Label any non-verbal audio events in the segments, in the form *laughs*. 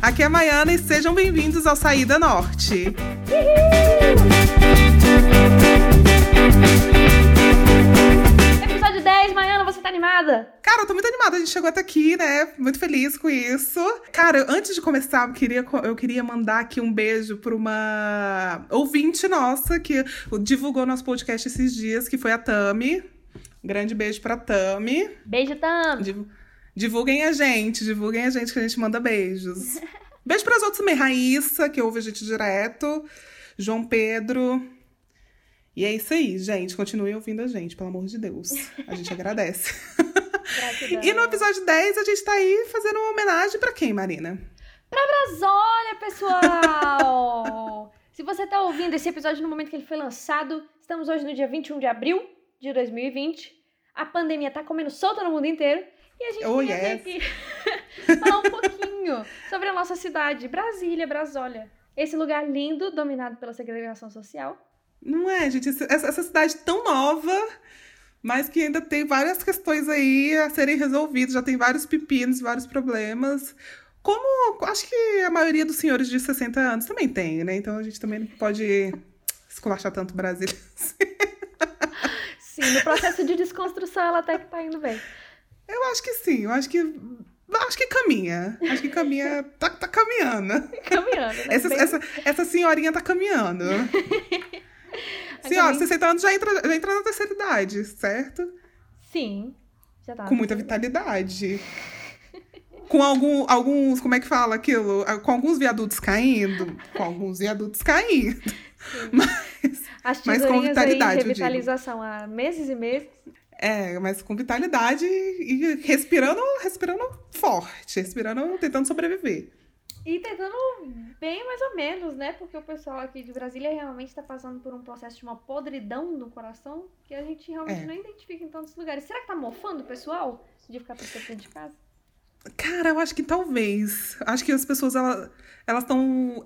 Aqui é a Maiana e sejam bem-vindos ao Saída Norte. Episódio 10, Maiana, você tá animada? Cara, eu tô muito animada, a gente chegou até aqui, né? Muito feliz com isso. Cara, antes de começar, eu queria, eu queria mandar aqui um beijo pra uma ouvinte nossa que divulgou nosso podcast esses dias, que foi a Tami. Grande beijo pra Tami. Beijo, Tam. Div- Divulguem a gente, divulguem a gente que a gente manda beijos. *laughs* Beijo pras outras também. Raíssa, que ouve a gente direto. João Pedro. E é isso aí, gente. Continuem ouvindo a gente, pelo amor de Deus. A gente agradece. Gratidão. E no episódio 10, a gente tá aí fazendo uma homenagem pra quem, Marina? Mas olha, pessoal! *laughs* Se você tá ouvindo esse episódio no momento que ele foi lançado, estamos hoje no dia 21 de abril de 2020. A pandemia tá comendo solta no mundo inteiro. E a gente Oh, veio yes. aqui *laughs* falar um pouquinho sobre a nossa cidade, Brasília, Brasólia. Esse lugar lindo, dominado pela segregação social. Não é, gente? Essa, essa cidade tão nova, mas que ainda tem várias questões aí a serem resolvidas. Já tem vários pepinos, vários problemas. Como acho que a maioria dos senhores de 60 anos também tem, né? Então a gente também não pode esculachar tanto o Brasil. *laughs* Sim, no processo de desconstrução ela até que tá indo bem. Eu acho que sim, eu acho que. Acho que caminha. Acho que caminha. Tá, tá caminhando. Caminhando, né? Essa, Bem- essa, essa senhorinha tá caminhando. *laughs* Senhora, também- 60 anos já entra, já entra na terceira idade, certo? Sim. Já tá. Com muita vitalidade. Com algum, alguns, como é que fala aquilo? Com alguns viadutos caindo. Com alguns viadutos caindo. *laughs* As mas com tesourinhas aí vitalidade, em revitalização há meses e meses. É, mas com vitalidade e respirando, respirando forte, respirando, tentando sobreviver. E tentando bem mais ou menos, né? Porque o pessoal aqui de Brasília realmente tá passando por um processo de uma podridão no coração que a gente realmente É. não identifica em tantos lugares. Será que tá mofando o pessoal de ficar preso dentro de casa? Cara, eu acho que talvez. Acho que as pessoas, ela- elas estão.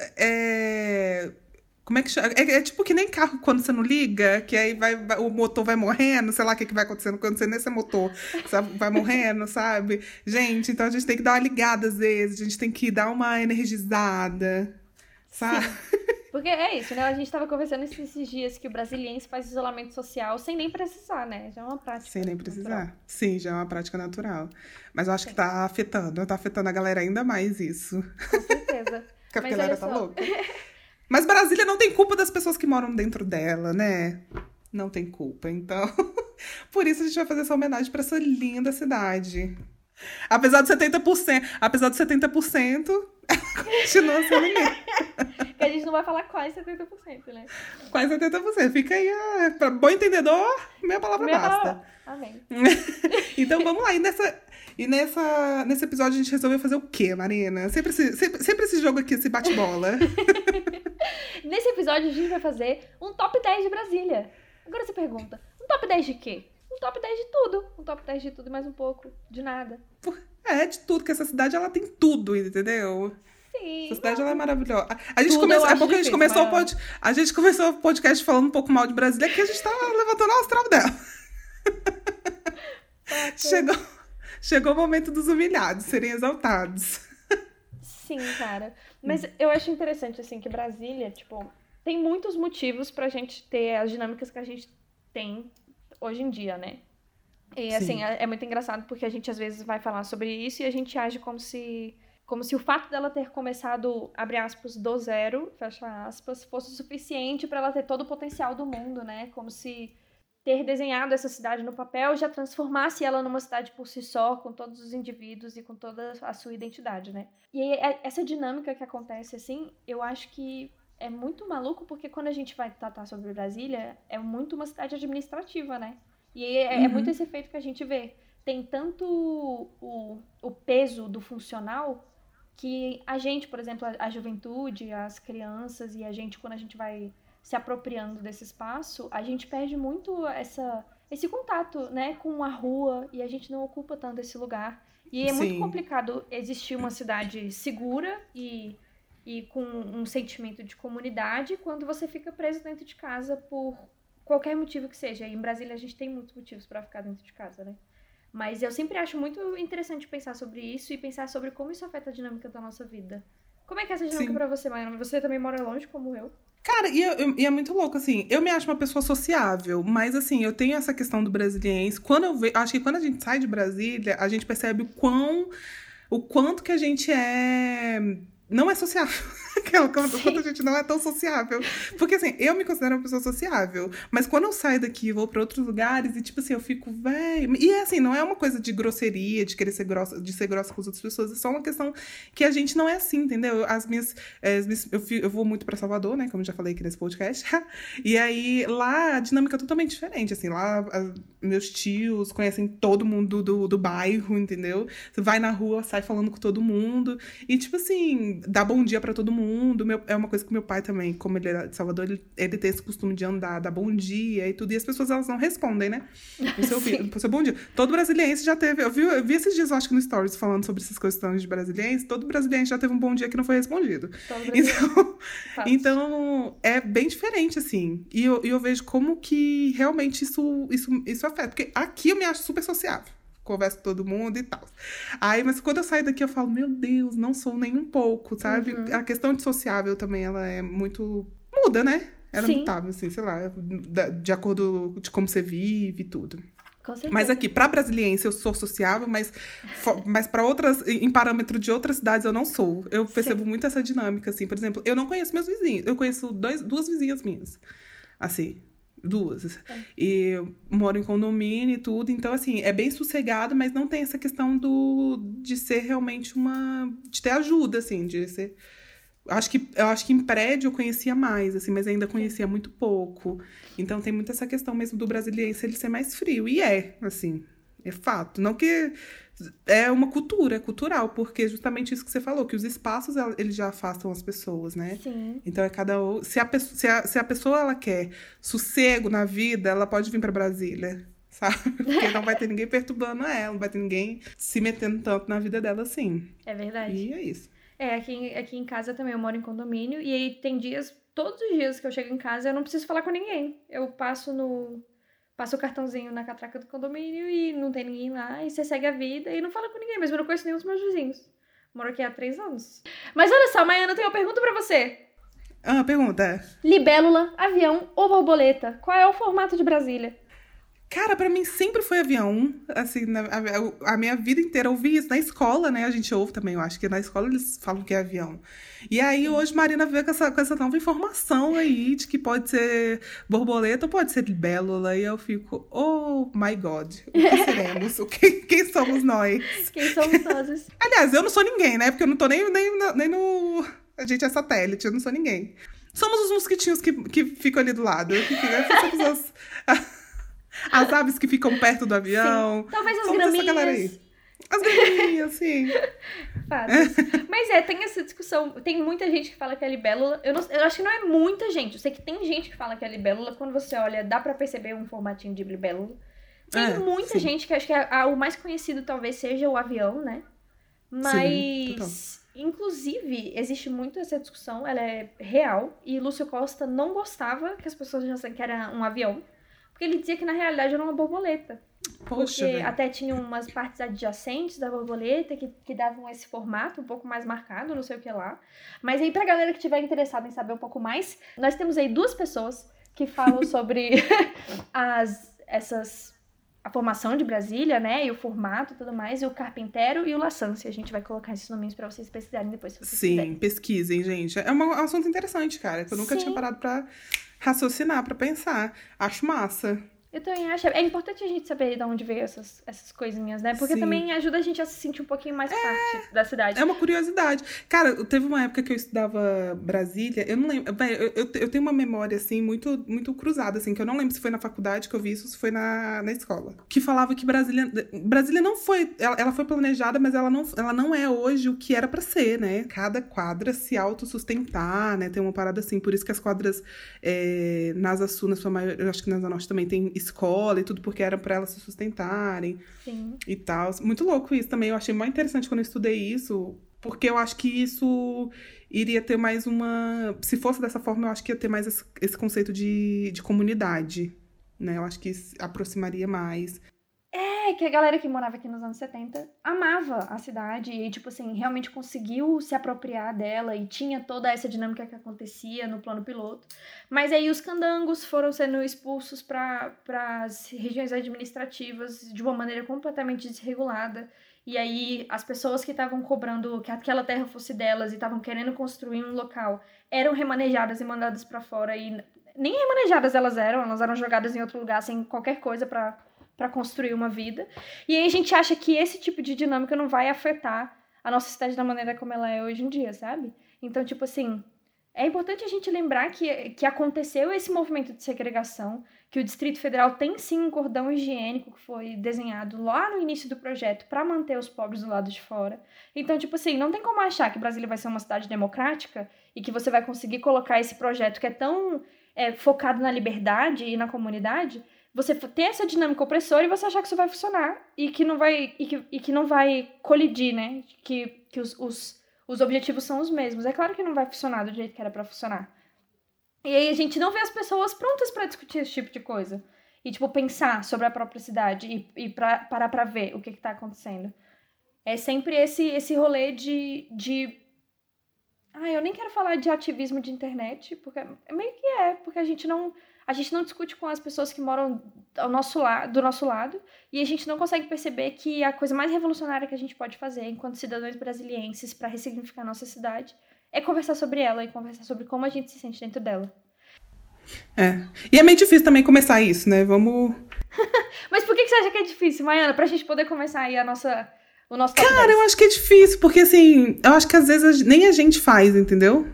Como é que chama? É, é tipo que nem carro quando você não liga, que aí vai, vai- o motor vai morrendo, sei lá o que, que vai acontecendo quando você nesse motor, sabe? *laughs* vai morrendo, sabe? Gente, então a gente tem que dar uma ligada às vezes, a gente tem que dar uma energizada, sabe? Porque é isso, né? A gente tava conversando esses dias que o brasiliense faz isolamento social sem nem precisar, né? Já é uma prática. Sem nem natural. precisar. Sim, já é uma prática natural. Mas eu acho que tá afetando, tá afetando a galera ainda mais isso. Com certeza. *laughs* Porque a Mas galera tá só. louca. *laughs* Mas Brasília não tem culpa das pessoas que moram dentro dela, né? Não tem culpa. Então, *laughs* por isso a gente vai fazer essa homenagem pra essa linda cidade. Apesar de 70%, apesar de 70%, ela *laughs* continua sendo linda. *laughs* a gente não vai falar quase 70%, né? Quase 70%. Fica aí, ah, pra bom entendedor, meia palavra Meia basta. palavra. Amém. Então vamos lá. E, nessa, e nessa, nesse episódio a gente resolveu fazer o quê, Marina? Sempre esse, sempre, sempre esse jogo aqui, esse bate-bola. *laughs* Nesse episódio a gente vai fazer um top 10 de Brasília. Agora você pergunta, um top 10 de quê? Um top 10 de tudo. Um top 10 de tudo e mais um pouco de nada. É, de tudo, que essa cidade ela tem tudo, entendeu? Sim. Essa cidade ela é maravilhosa. A- gente começou, acho porque a gente começou o pod, a gente começou o podcast falando um pouco mal de Brasília, que a gente tá levantando a astral dela. Chegou, chegou o momento dos humilhados serem exaltados. Sim, cara. Mas eu acho interessante, assim, que Brasília, tipo, tem muitos motivos pra gente ter as dinâmicas que a gente tem hoje em dia, né? E, Sim. assim, é, muito engraçado porque a gente às vezes vai falar sobre isso e a gente age como se. Como se o fato dela ter começado, abre aspas, do zero, fecha aspas, fosse o suficiente pra ela ter todo o potencial do mundo, né? Como se ter desenhado essa cidade no papel já transformasse ela numa cidade por si só, com todos os indivíduos e com toda a sua identidade, né? E aí, é- essa dinâmica que acontece, assim, eu acho que é muito maluco, porque quando a gente vai tratar sobre Brasília, é muito uma cidade administrativa, né? E é, é Uhum. muito esse efeito que a gente vê. Tem tanto o, o peso do funcional que a gente, por exemplo, a, a juventude, as crianças e a gente, quando a gente vai se apropriando desse espaço, a gente perde muito essa, esse contato, né, com a rua e a gente não ocupa tanto esse lugar. E é muito Sim. complicado existir uma cidade segura e, e com um sentimento de comunidade quando você fica preso dentro de casa por qualquer motivo que seja. E em Brasília a gente tem muitos motivos para ficar dentro de casa, né? Mas eu sempre acho muito interessante pensar sobre isso e pensar sobre como isso afeta a dinâmica da nossa vida. Como é que é essa dinâmica para você, Maiana? Você também mora longe, como eu? Cara, e, eu, e, é muito louco, assim, eu me acho uma pessoa sociável, mas assim, eu tenho essa questão do brasiliense. Quando eu vejo, acho que quando a gente sai de Brasília, a gente percebe o quão, o quanto que a gente é não é sociável. *laughs* *laughs* Aquela quando, quando a gente não é tão sociável. Porque assim, eu me considero uma pessoa sociável, mas quando eu saio daqui e vou para outros lugares e tipo assim, eu fico, velho. E é assim, não é uma coisa de grosseria, de querer ser grossa, de ser grossa com as outras pessoas, é só uma questão que a gente não é assim, entendeu? As minhas. Eh, as minhas eu, eu vou muito para Salvador, né? Como eu já falei aqui nesse podcast. *laughs* e aí lá a dinâmica é totalmente diferente. Assim, lá a, meus tios conhecem todo mundo do, do bairro, entendeu? Você vai na rua, sai falando com todo mundo. E tipo assim, dá bom dia para todo mundo. Meu, é uma coisa que meu pai também, como ele era de Salvador, ele, ele tem esse costume de andar, dar bom dia e tudo. E as pessoas, elas não respondem, né? O seu, *laughs* o seu bom dia. Todo brasiliense já teve... Eu vi, eu vi esses dias, eu acho que no Stories, falando sobre essas questões de brasiliense. Todo brasiliense já teve um bom dia que não foi respondido. Então, então, é bem diferente, assim. E eu, eu vejo como que realmente isso, isso, isso afeta. Porque aqui eu me acho super sociável converso com todo mundo e tal. Aí, mas quando eu saio daqui, eu falo, meu Deus, não sou nem um pouco, sabe? Uhum. A questão de sociável também, ela é muito. muda, né? Ela Sim. é mutável, assim, sei lá, de acordo de como você vive e tudo. Mas aqui, para brasiliense, eu sou sociável, mas, mas para outras, em parâmetro de outras cidades, eu não sou. Eu percebo Sim. muito essa dinâmica, assim. Por exemplo, eu não conheço meus vizinhos. Eu conheço dois, duas vizinhas minhas. Assim, duas. É. E moro em condomínio e tudo, então assim, é bem sossegado, mas não tem essa questão do de ser realmente uma de ter ajuda assim, de ser acho que eu acho que em prédio eu conhecia mais assim, mas ainda conhecia muito pouco. Então tem muito essa questão mesmo do brasileiro ele ser mais frio e é, assim, é fato. Não que é uma cultura, é cultural, porque justamente isso que você falou, que os espaços eles já afastam as pessoas, né? Sim. Então é cada se a, se a, se a pessoa ela quer sossego na vida, ela pode vir para Brasília, *laughs* sabe? Porque não vai ter ninguém perturbando ela, não vai ter ninguém se metendo tanto na vida dela assim. É verdade. E é isso. É, aqui, aqui em casa também eu moro em condomínio e aí tem dias, todos os dias que eu chego em casa, eu não preciso falar com ninguém. Eu passo no passa o cartãozinho na catraca do condomínio e não tem ninguém lá, e você segue a vida e não fala com ninguém, mesmo eu não conheço nenhum dos meus vizinhos. Moro aqui há três anos. Mas olha só, Maiana, eu tenho uma pergunta para você. Ah, pergunta. Libélula, avião ou borboleta? Qual é o formato de Brasília? Cara, para mim sempre foi avião. Assim, na, a, a, minha vida inteira eu ouvi isso. Na escola, né? A gente ouve também, eu acho que na escola eles falam que é avião. E aí hoje Marina veio com essa, com essa nova informação aí de que pode ser borboleta ou pode ser libélula. E eu fico, oh my God, o que *laughs* seremos? o que, quem somos nós? Quem somos nós? *laughs* Aliás, eu não sou ninguém, né? Porque eu não tô nem, nem, nem no. A gente é satélite, eu não sou ninguém. Somos os mosquitinhos que, que ficam ali do lado. Que ficam, essas as *laughs* *laughs* aves que ficam perto do avião. Sim. Talvez as Somos graminhas. Essa galera aí. As graminhas, sim. *laughs* Mas é, tem essa discussão. Tem muita gente que fala que é libélula. Eu, não, eu acho que não é muita gente. Eu sei que tem gente que fala que é libélula. Quando você olha, dá para perceber um formatinho de libélula. Tem é, muita sim. gente que acho que é, o mais conhecido talvez seja o avião, né? Mas, sim, inclusive, existe muito essa discussão, ela é real. E Lúcio Costa não gostava que as pessoas achassem que era um avião. Porque ele dizia que na realidade era uma borboleta. Poxa, porque até tinha umas partes adjacentes da borboleta que, que davam esse formato um pouco mais marcado, não sei o que lá. Mas aí, pra galera que tiver interessada em saber um pouco mais, nós temos aí duas pessoas que falam *laughs* sobre *laughs* as, essas a formação de Brasília, né, e o formato e tudo mais, e o Carpintero e o Laçance. A gente vai colocar esses nomes para vocês pesquisarem depois, se vocês Sim, quiserem. pesquisem, gente. É um assunto interessante, cara, que eu nunca Sim. tinha parado pra raciocinar, para pensar. Acho massa. Eu também acho. É importante a gente saber de onde veio essas, essas coisinhas, né? Porque Sim. também ajuda a gente a se sentir um pouquinho mais é, parte da cidade. É uma curiosidade. Cara, teve uma época que eu estudava Brasília, eu não lembro. Eu, eu, eu, tenho uma memória, assim, muito, muito cruzada, assim, que eu não lembro se foi na faculdade que eu vi isso, se foi na, na escola. Que falava que Brasília. Brasília não foi. Ela, ela foi planejada, mas ela não, ela não é hoje o que era para ser, né? Cada quadra se autossustentar, né? Tem uma parada assim. Por isso que as quadras é, na Asa Sul, na sua maioria, eu acho que na Asa Norte também tem escola e tudo, porque era para elas se sustentarem Sim. e tal. Muito louco isso também. Eu achei muito interessante quando eu estudei isso, porque eu acho que isso iria ter mais uma. Se fosse dessa forma, eu acho que ia ter mais esse, conceito de, de comunidade. Né? Eu acho que aproximaria mais. É, que a galera que morava aqui nos anos 70 amava a cidade e, tipo assim, realmente conseguiu se apropriar dela e tinha toda essa dinâmica que acontecia no plano piloto. Mas aí os candangos foram sendo expulsos para as regiões administrativas de uma maneira completamente desregulada. E aí as pessoas que estavam cobrando que aquela terra fosse delas e estavam querendo construir um local eram remanejadas e mandadas para fora e nem remanejadas elas eram, elas eram jogadas em outro lugar sem qualquer coisa para para construir uma vida. E aí a gente acha que esse tipo de dinâmica não vai afetar a nossa cidade da maneira como ela é hoje em dia, sabe? Então, tipo assim, é importante a gente lembrar que, que aconteceu esse movimento de segregação, que o Distrito Federal tem sim um cordão higiênico que foi desenhado lá no início do projeto para manter os pobres do lado de fora. Então, tipo assim, não tem como achar que Brasília vai ser uma cidade democrática e que você vai conseguir colocar esse projeto que é tão é, focado na liberdade e na comunidade você ter essa dinâmica opressora e você achar que isso vai funcionar e que não vai e que, e que não vai colidir, né? Que, que os, os, os objetivos são os mesmos. É claro que não vai funcionar do jeito que era para funcionar. E aí a gente não vê as pessoas prontas para discutir esse tipo de coisa. E, tipo, pensar sobre a própria cidade e, e pra, parar pra ver o que, que tá acontecendo. É sempre esse, esse rolê de, de. Ah, eu nem quero falar de ativismo de internet, porque meio que é, porque a gente não a gente não discute com as pessoas que moram ao nosso lado, do nosso lado e a gente não consegue perceber que a coisa mais revolucionária que a gente pode fazer enquanto cidadãos brasilienses para ressignificar a nossa cidade é conversar sobre ela e conversar sobre como a gente se sente dentro dela. É. E é meio difícil também começar isso, né? Vamos. *laughs* Mas por que você acha que é difícil, Maiana? Pra gente poder começar aí a nossa. O nosso Cara, 10. eu acho que é difícil, porque assim, eu acho que às vezes nem a gente faz, entendeu?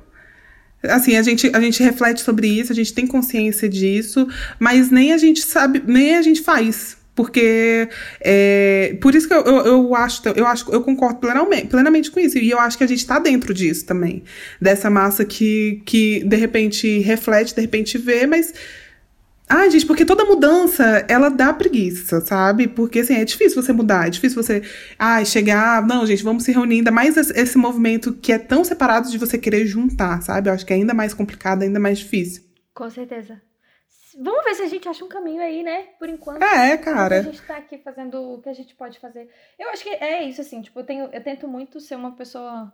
Assim, a gente, a gente reflete sobre isso, a gente tem consciência disso, mas nem a gente sabe, nem a gente faz. Porque é, por isso que eu, eu, eu, acho, eu acho, eu concordo plenamente, plenamente com isso. E eu acho que a gente está dentro disso também. Dessa massa que, que de repente reflete, de repente vê, mas Ai, gente, porque toda mudança, ela dá preguiça, sabe? Porque, assim, é difícil você mudar, é difícil você, ai, chegar, não, gente, vamos se reunir, ainda mais esse movimento que é tão separado de você querer juntar, sabe? Eu acho que é ainda mais complicado, ainda mais difícil. Com certeza. Vamos ver se a gente acha um caminho aí, né? Por enquanto. É, cara. A gente tá aqui fazendo o que a gente pode fazer. Eu acho que é isso, assim, tipo, eu, tenho, eu tento muito ser uma pessoa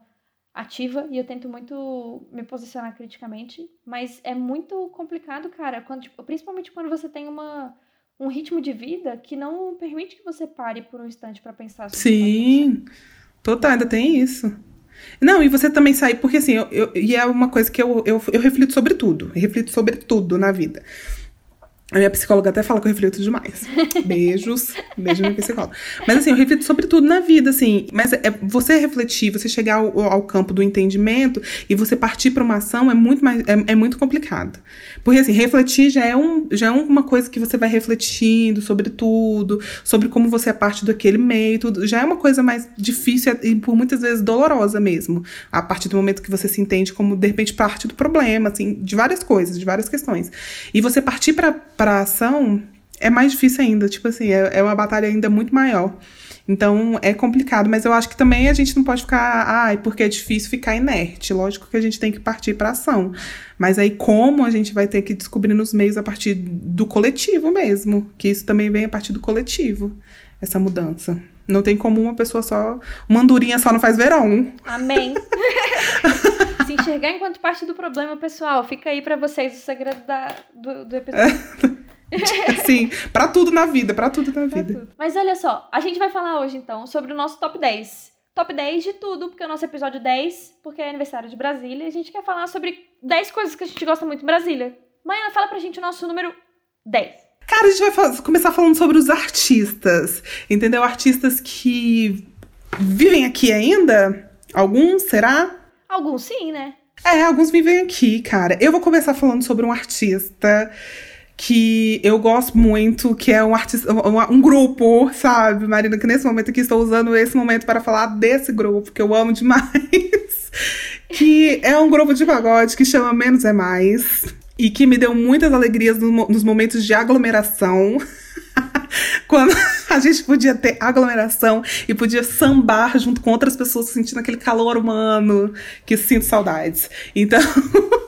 ativa e eu tento muito me posicionar criticamente, mas é muito complicado, cara, quando, tipo, principalmente quando você tem uma, um ritmo de vida que não permite que você pare por um instante para pensar sobre Sim, total, ainda tem isso. Não, e você também sai, porque assim, eu, eu, e é uma coisa que eu, eu, eu reflito sobre tudo, eu reflito sobre tudo na vida. A minha psicóloga até fala que eu reflito demais. *laughs* Beijos. Beijo minha psicóloga. Mas assim, eu reflito sobre tudo na vida, assim. Mas é, você refletir, você chegar ao, ao campo do entendimento e você partir para uma ação é muito mais é, é, muito complicado. Porque assim, refletir já é, um, já é uma coisa que você vai refletindo sobre tudo, sobre como você é parte daquele meio, tudo. Já é uma coisa mais difícil e por muitas vezes dolorosa mesmo. A partir do momento que você se entende como, de repente, parte do problema, assim, de várias coisas, de várias questões. E você partir para para ação é mais difícil ainda. Tipo assim, é, é uma batalha ainda muito maior. Então é complicado, mas eu acho que também a gente não pode ficar, ai, porque é difícil ficar inerte. Lógico que a gente tem que partir para ação. Mas aí como a gente vai ter que descobrir nos meios a partir do coletivo mesmo, que isso também vem a partir do coletivo, essa mudança. Não tem como uma pessoa só, uma andorinha só não faz verão. Amém. *laughs* Enxergar enquanto parte do problema, pessoal, fica aí para vocês o segredo da, do, do episódio. *laughs* Sim, para tudo na vida, para tudo na vida. Tudo. Mas olha só, a gente vai falar hoje então sobre o nosso top 10. Top 10 de tudo, porque é o nosso episódio 10, porque é aniversário de Brasília, e a gente quer falar sobre 10 coisas que a gente gosta muito em Brasília. Mãe, fala pra gente o nosso número 10. Cara, a gente vai falar, começar falando sobre os artistas, entendeu? Artistas que vivem aqui ainda? Alguns, será? Alguns sim, né? É, alguns vivem aqui, cara. Eu vou começar falando sobre um artista que eu gosto muito, que é um artista, um, um, grupo, sabe, Marina, que nesse momento aqui estou usando esse momento para falar desse grupo, que eu amo demais. *laughs* que é um grupo de pagode que chama Menos é Mais e que me deu muitas alegrias no, nos momentos de aglomeração. *laughs* Quando a gente podia ter aglomeração e podia sambar junto com outras pessoas sentindo aquele calor humano que sinto saudades. Então. *laughs*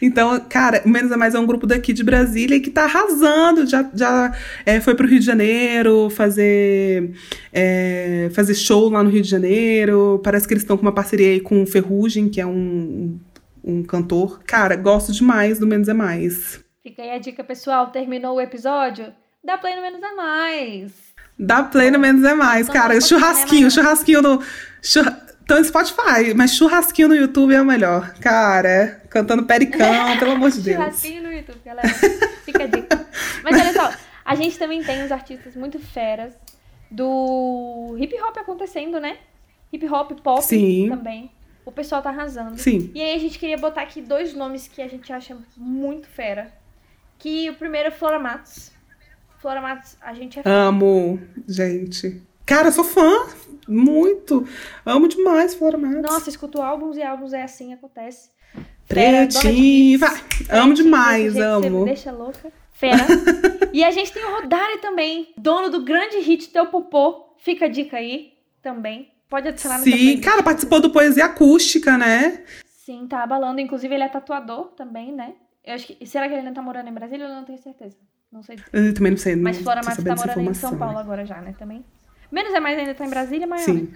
Então, cara, o Menos é Mais é um grupo daqui de Brasília que tá arrasando. Já, já é, foi pro Rio de Janeiro fazer, é, fazer show lá no Rio de Janeiro. Parece que eles estão com uma parceria aí com o Ferrugem, que é um, um cantor. Cara, gosto demais do Menos é Mais. Fica aí a dica, pessoal. Terminou o episódio? Dá play no Menos é Mais. Dá play no Menos é Mais, cara. Churrasquinho, churrasquinho no. Churra... Então, Spotify, mas churrasquinho no YouTube é o melhor. Cara, cantando pericão, *laughs* pelo amor de Deus. Churrasquinho no YouTube, galera. Fica a dica. Mas olha só, a gente também tem uns artistas muito feras do hip hop acontecendo, né? Hip hop, pop Sim. também. O pessoal tá arrasando. Sim. E aí a gente queria botar aqui dois nomes que a gente acha muito fera. Que o primeiro é Flora Matos. Flora Matos, a gente é fã. Amo, gente. Cara, eu sou fã. Muito. Amo demais Flora Matos. Nossa, escuto álbuns e álbuns é assim, acontece. Pretinha. Amo demais, amo. deixa louca. Fera. *laughs* e a gente tem o Rodari também, dono do grande hit Teu Popô. Fica a dica aí também. Pode adicionar no Sim, cara, participou do Poesia Acústica, né? Sim, tá abalando. Inclusive, ele é tatuador também, né? Eu acho que. Será que ele ainda tá morando em Brasília? Eu não tenho certeza. Não sei. Eu também não sei. Mas Flora Matos tá morando em São Paulo agora já, né? Também. Menos é mais ainda tá em Brasília, maior. Sim.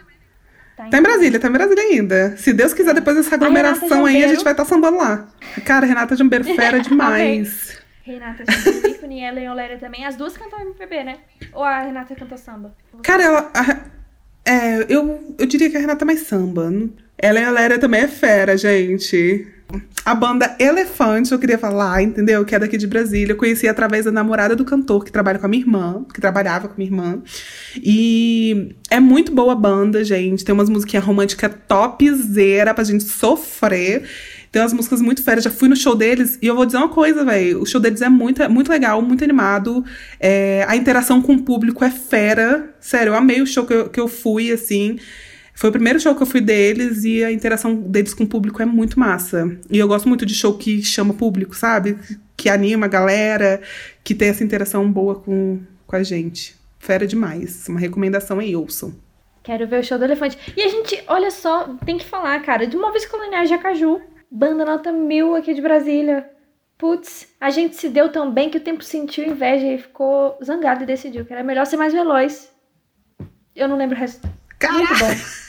Tá em, tá em Brasília, tá em Brasília ainda. Se Deus quiser, depois dessa aglomeração a aí, a gente vai estar tá sambando lá. Cara, Renata Jambeiro, *laughs* fera demais. Renata Jambeiro, ícone, e a Leoléria também. As duas cantam MPB, né? Ou a Renata canta samba? Cara, ela... A, é, eu, eu diria que a Renata é mais samba. Ela e a Léria também é fera, gente. A banda Elefante, eu queria falar, entendeu? Que é daqui de Brasília. Eu conheci através da namorada do cantor, que trabalha com a minha irmã, que trabalhava com a minha irmã. E é muito boa a banda, gente. Tem umas musiquinhas românticas topzera pra gente sofrer. Tem umas músicas muito férias. Já fui no show deles e eu vou dizer uma coisa, velho. O show deles é muito, muito legal, muito animado. É, a interação com o público é fera. Sério, eu amei o show que eu, que eu fui, assim. Foi o primeiro show que eu fui deles e a interação deles com o público é muito massa. E eu gosto muito de show que chama público, sabe? Que anima a galera, que tem essa interação boa com, com a gente. Fera demais. Uma recomendação aí, ouçam. Quero ver o show do Elefante. E a gente, olha só, tem que falar, cara, de uma vez colonial de Acaju. Banda nota mil aqui de Brasília. Putz, a gente se deu tão bem que o tempo sentiu inveja e ficou zangado e decidiu que era melhor ser mais veloz. Eu não lembro o resto. Caraca. Muito bom.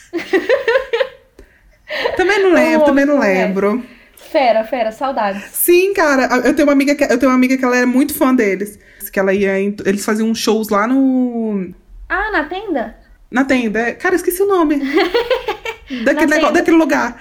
Também não lembro, também não lembro. Fera, fera, saudades. Sim, cara, eu tenho uma amiga que eu tenho uma amiga que ela era muito fã deles, que ela ia, eles faziam shows lá no Ah, na tenda? Na tenda. Cara, eu esqueci o nome. *laughs* daquele, negócio, daquele lugar.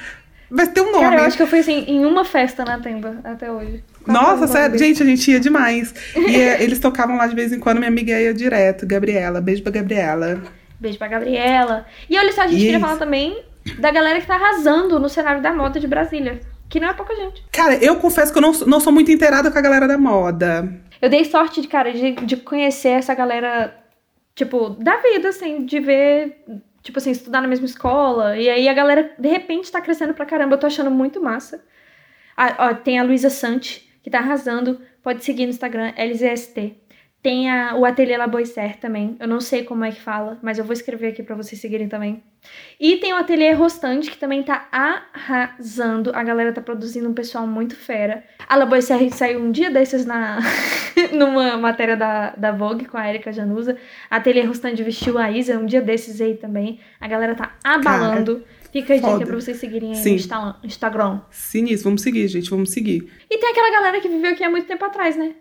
Vai ter um nome. Cara, eu acho que eu fui assim, em uma festa na tenda até hoje. Nossa, sério, gente, a gente ia demais. E é, *laughs* eles tocavam lá de vez em quando, minha amiga ia direto, Gabriela. Beijo pra Gabriela. Beijo pra Gabriela. E olha só, a gente queria falar também da galera que tá arrasando no cenário da moda de Brasília. Que não é pouca gente. Cara, eu confesso que eu não, não sou muito inteirada com a galera da moda. Eu dei sorte, de, cara, de, de conhecer essa galera, tipo, da vida, assim, de ver, tipo assim, estudar na mesma escola. E aí a galera, de repente, tá crescendo pra caramba. Eu tô achando muito massa. Ah, ó, tem a Luísa Sante, que tá arrasando. Pode seguir no Instagram, LZST. Tem a, o Ateliê La Boisser também. Eu não sei como é que fala, mas eu vou escrever aqui para vocês seguirem também. E tem o Ateliê Rostante, que também tá arrasando. A galera tá produzindo um pessoal muito fera. A La Boisser saiu um dia desses na *laughs* numa matéria da, da Vogue com a Erika Januza. A Ateliê Rostante vestiu a Isa um dia desses aí também. A galera tá abalando. Cara. Fica a dica pra vocês seguirem aí Sim. no Instagram. Sinistro, vamos seguir, gente, vamos seguir. E tem aquela galera que viveu aqui há muito tempo atrás, né?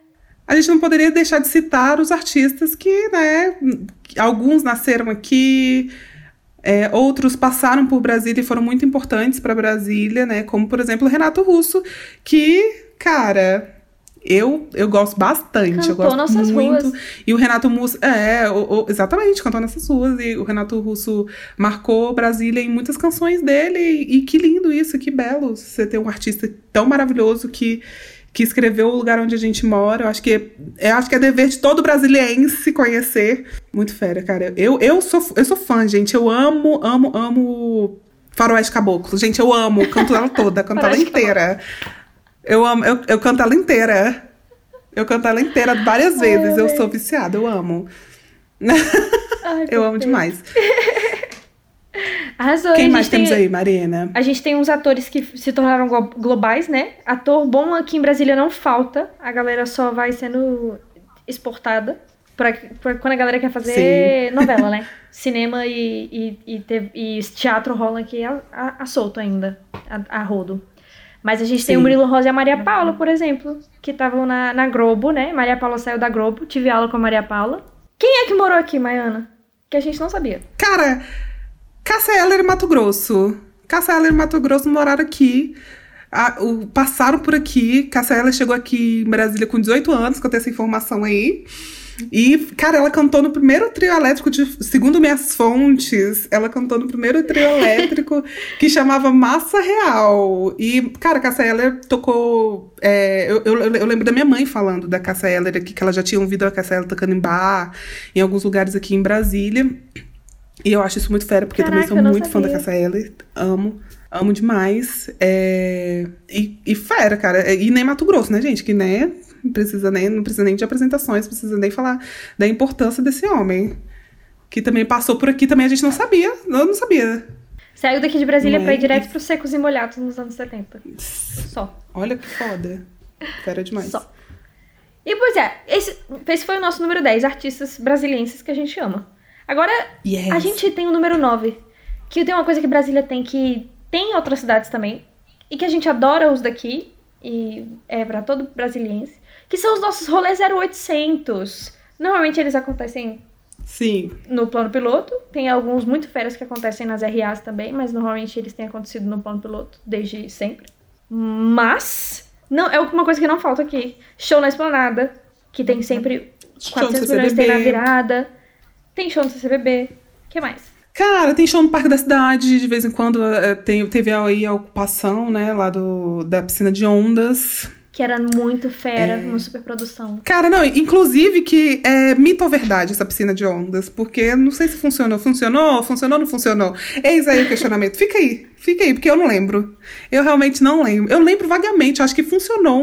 A gente não poderia deixar de citar os artistas que, né, alguns nasceram aqui, é, outros passaram por Brasília e foram muito importantes para Brasília, né, como por exemplo o Renato Russo, que, cara, eu, eu gosto bastante, cantou eu gosto nossas muito. Ruas. E o Renato Russo, é, o, o, exatamente, cantou nessas ruas. E o Renato Russo marcou Brasília em muitas canções dele. E, e que lindo isso, que belo você ter um artista tão maravilhoso que que escreveu o lugar onde a gente mora. Eu acho que, eu acho que é dever de todo brasiliense conhecer. Muito fera, cara. Eu, eu, sou, eu sou fã, gente. Eu amo, amo, amo Faroeste Caboclo. Gente, eu amo. Canto ela toda, canto ela inteira. Eu amo, eu, eu canto ela inteira. Eu canto ela inteira várias vezes. Eu sou viciada, eu amo. Ai, *laughs* eu amo demais. *laughs* Arrasou. Quem mais tem... temos aí, Marina? A gente tem uns atores que se tornaram globais, né? Ator bom aqui em Brasília não falta. A galera só vai sendo exportada. Pra, pra quando a galera quer fazer Sim. *laughs* novela, né? *laughs* Cinema e, e, e, e, teatro rola aqui a, a, a solto ainda, a, a, rodo. Mas a gente Sim. tem o Murilo Rosa e a Maria Paula, por exemplo, que estavam na, na Globo, né? Maria Paula saiu da Globo, tive aula com a Maria Paula. Quem é que morou aqui, Maiana? Que a gente não sabia. Cara, Cássia e Mato Grosso. Cássia e Mato Grosso moraram aqui. A, o, passaram por aqui. Cássia Eller chegou aqui em Brasília com 18 anos, que eu tenho essa informação aí. E, cara, ela cantou no primeiro trio elétrico, de, segundo minhas fontes, ela cantou no primeiro trio elétrico *laughs* que chamava Massa Real. E, cara, Cássia Eller tocou. É, eu, eu, eu, lembro da minha mãe falando da Cássia Eller aqui, que ela já tinha ouvido a Cássia Eller tocando em bar, em alguns lugares aqui em Brasília. E eu acho isso muito fera, porque Caraca, eu também sou muito sabia. fã da Cássia Eller. Amo. Amo demais. É... E, e fera, cara. E nem Mato Grosso, né, gente? Que né, precisa nem, não precisa nem de apresentações, precisa nem falar da importância desse homem. Que também passou por aqui, também a gente não sabia. Eu não sabia. Saiu daqui de Brasília para ir é? direto para os secos e molhados nos anos 70. Só. Olha que foda. Fera demais. Só. E pois é, esse, esse foi o nosso número 10, artistas brasilienses que a gente ama. Agora, yes. a gente tem o número 9, que tem uma coisa que Brasília tem que tem em outras cidades também, e que a gente adora os daqui, e é para todo brasiliense, que são os nossos rolês 0800. Normalmente eles acontecem Sim. no plano piloto. Tem alguns muito férias que acontecem nas RAs também, mas normalmente eles têm acontecido no plano piloto desde sempre. Mas não é uma coisa que não falta aqui. Show na esplanada, que tem sempre 400 milhões tem na virada. Tem show no CCBB. O que mais? Cara, tem show no Parque da Cidade, de vez em quando é, tem, teve aí a ocupação, né, lá do, da piscina de ondas. Que era muito fera, é... uma superprodução. Cara, não, inclusive que é mito ou verdade essa piscina de ondas, porque não sei se funcionou. Funcionou? Funcionou ou não funcionou? Eis aí o questionamento. Fica aí, fica aí, porque eu não lembro. Eu realmente não lembro. Eu lembro vagamente, acho que funcionou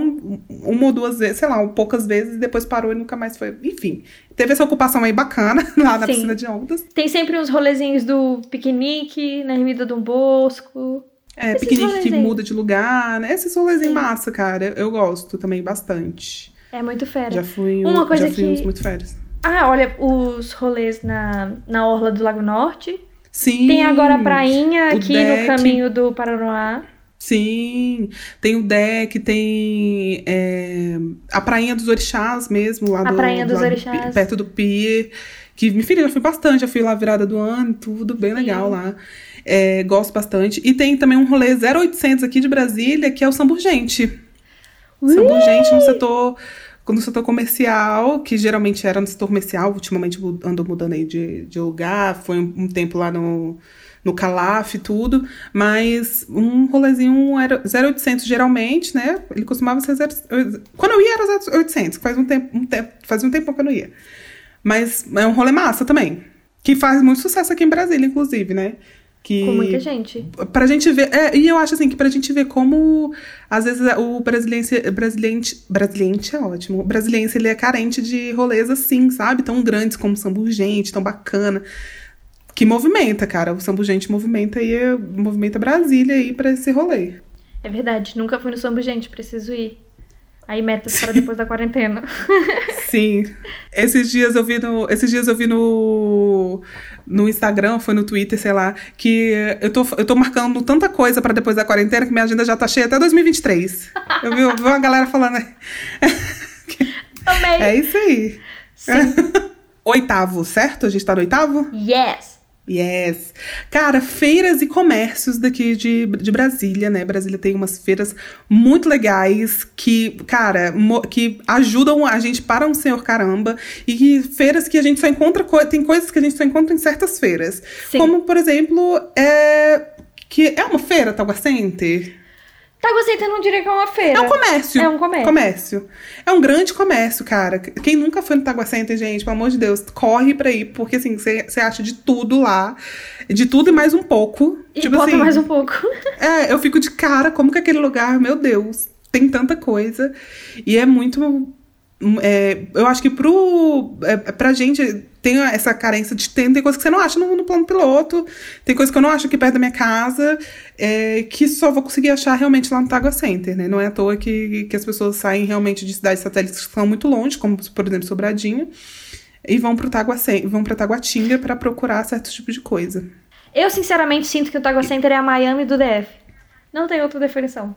uma ou duas vezes, sei lá, poucas vezes, e depois parou e nunca mais foi. Enfim, teve essa ocupação aí bacana *laughs* lá na Sim. piscina de ondas. Tem sempre uns rolezinhos do piquenique, na Ermida do Bosco. É, Esses piquenique que muda de lugar, né? Esses rolês em massa, cara. Eu gosto também bastante. É muito fera. Já fui, Uma coisa já fui que... muito férias. Ah, olha, os rolês na, na Orla do Lago Norte. Sim. Tem agora a prainha aqui deck. no caminho do Paraná. Sim, tem o deck, tem é, a Prainha dos Orixás mesmo, lá a do, Prainha dos do, Orixás. perto do Pier. Que, me filha, já fui bastante, já fui lá virada do ano, tudo bem legal Sim. lá. É, gosto bastante. E tem também um rolê 0800 aqui de Brasília, que é o Samburgente. Ui! Samburgente no setor, no setor comercial, que geralmente era no setor comercial, ultimamente andou mudando aí de, de lugar, foi um, um tempo lá no, no Calaf e tudo, mas um rolezinho era 0800 geralmente, né? Ele costumava ser 0, quando eu ia era 0800, faz um tempo, um tempo, faz um tempo que eu não ia. Mas é um rolê massa também, que faz muito sucesso aqui em Brasília, inclusive, né? Que, Com muita gente. Pra gente ver. É, e eu acho assim que pra gente ver como, às vezes, o brasiliense. Brasiliense, brasiliense é ótimo. O brasiliense ele é carente de rolês assim, sabe? Tão grandes como Sambu Gente, tão bacana. Que movimenta, cara. O Sambu Gente movimenta aí, movimenta Brasília aí pra esse rolê. É verdade. Nunca fui no Sambu Gente, preciso ir. Aí metas para depois da quarentena. *laughs* Sim. Esses dias eu vi no, esses dias eu vi no no Instagram, foi no Twitter, sei lá, que eu tô, eu tô marcando tanta coisa para depois da quarentena que minha agenda já tá cheia até 2023. Eu vi, eu vi uma galera falando. Amei. É isso aí. Sim. *laughs* oitavo, certo? A gente tá no oitavo? Yes. Yes. Cara, feiras e comércios daqui de, de Brasília, né? Brasília tem umas feiras muito legais que, cara, que ajudam a gente para um senhor caramba. E que, feiras que a gente só encontra. Tem coisas que a gente só encontra em certas feiras. Sim. Como, por exemplo, é. Que é uma feira, Talga Center? Tágua Santa não diria que é uma feira. É um comércio. É um comércio. comércio. É um grande comércio, cara. Quem nunca foi no Center, gente, pelo amor de Deus, corre pra ir, porque assim, você acha de tudo lá. De tudo e mais um pouco. E tipo bota assim, mais um pouco. *laughs* É, eu fico de cara, como que aquele lugar, meu Deus, tem tanta coisa. E é muito é, eu acho que pro, é, pra gente tem essa carência de tempo, tem coisa que você não acha no, no plano piloto, tem coisa que eu não acho aqui perto da minha casa, é, que só vou conseguir achar realmente lá no Tagua Center, né? Não é à toa que, que as pessoas saem realmente de cidades satélites que são muito longe, como por exemplo Sobradinho, e vão pro Tagua, vão pra Taguatinga para procurar certos tipos de coisa. Eu sinceramente sinto que o Tagua Center é a Miami do DF. Não tem outra definição.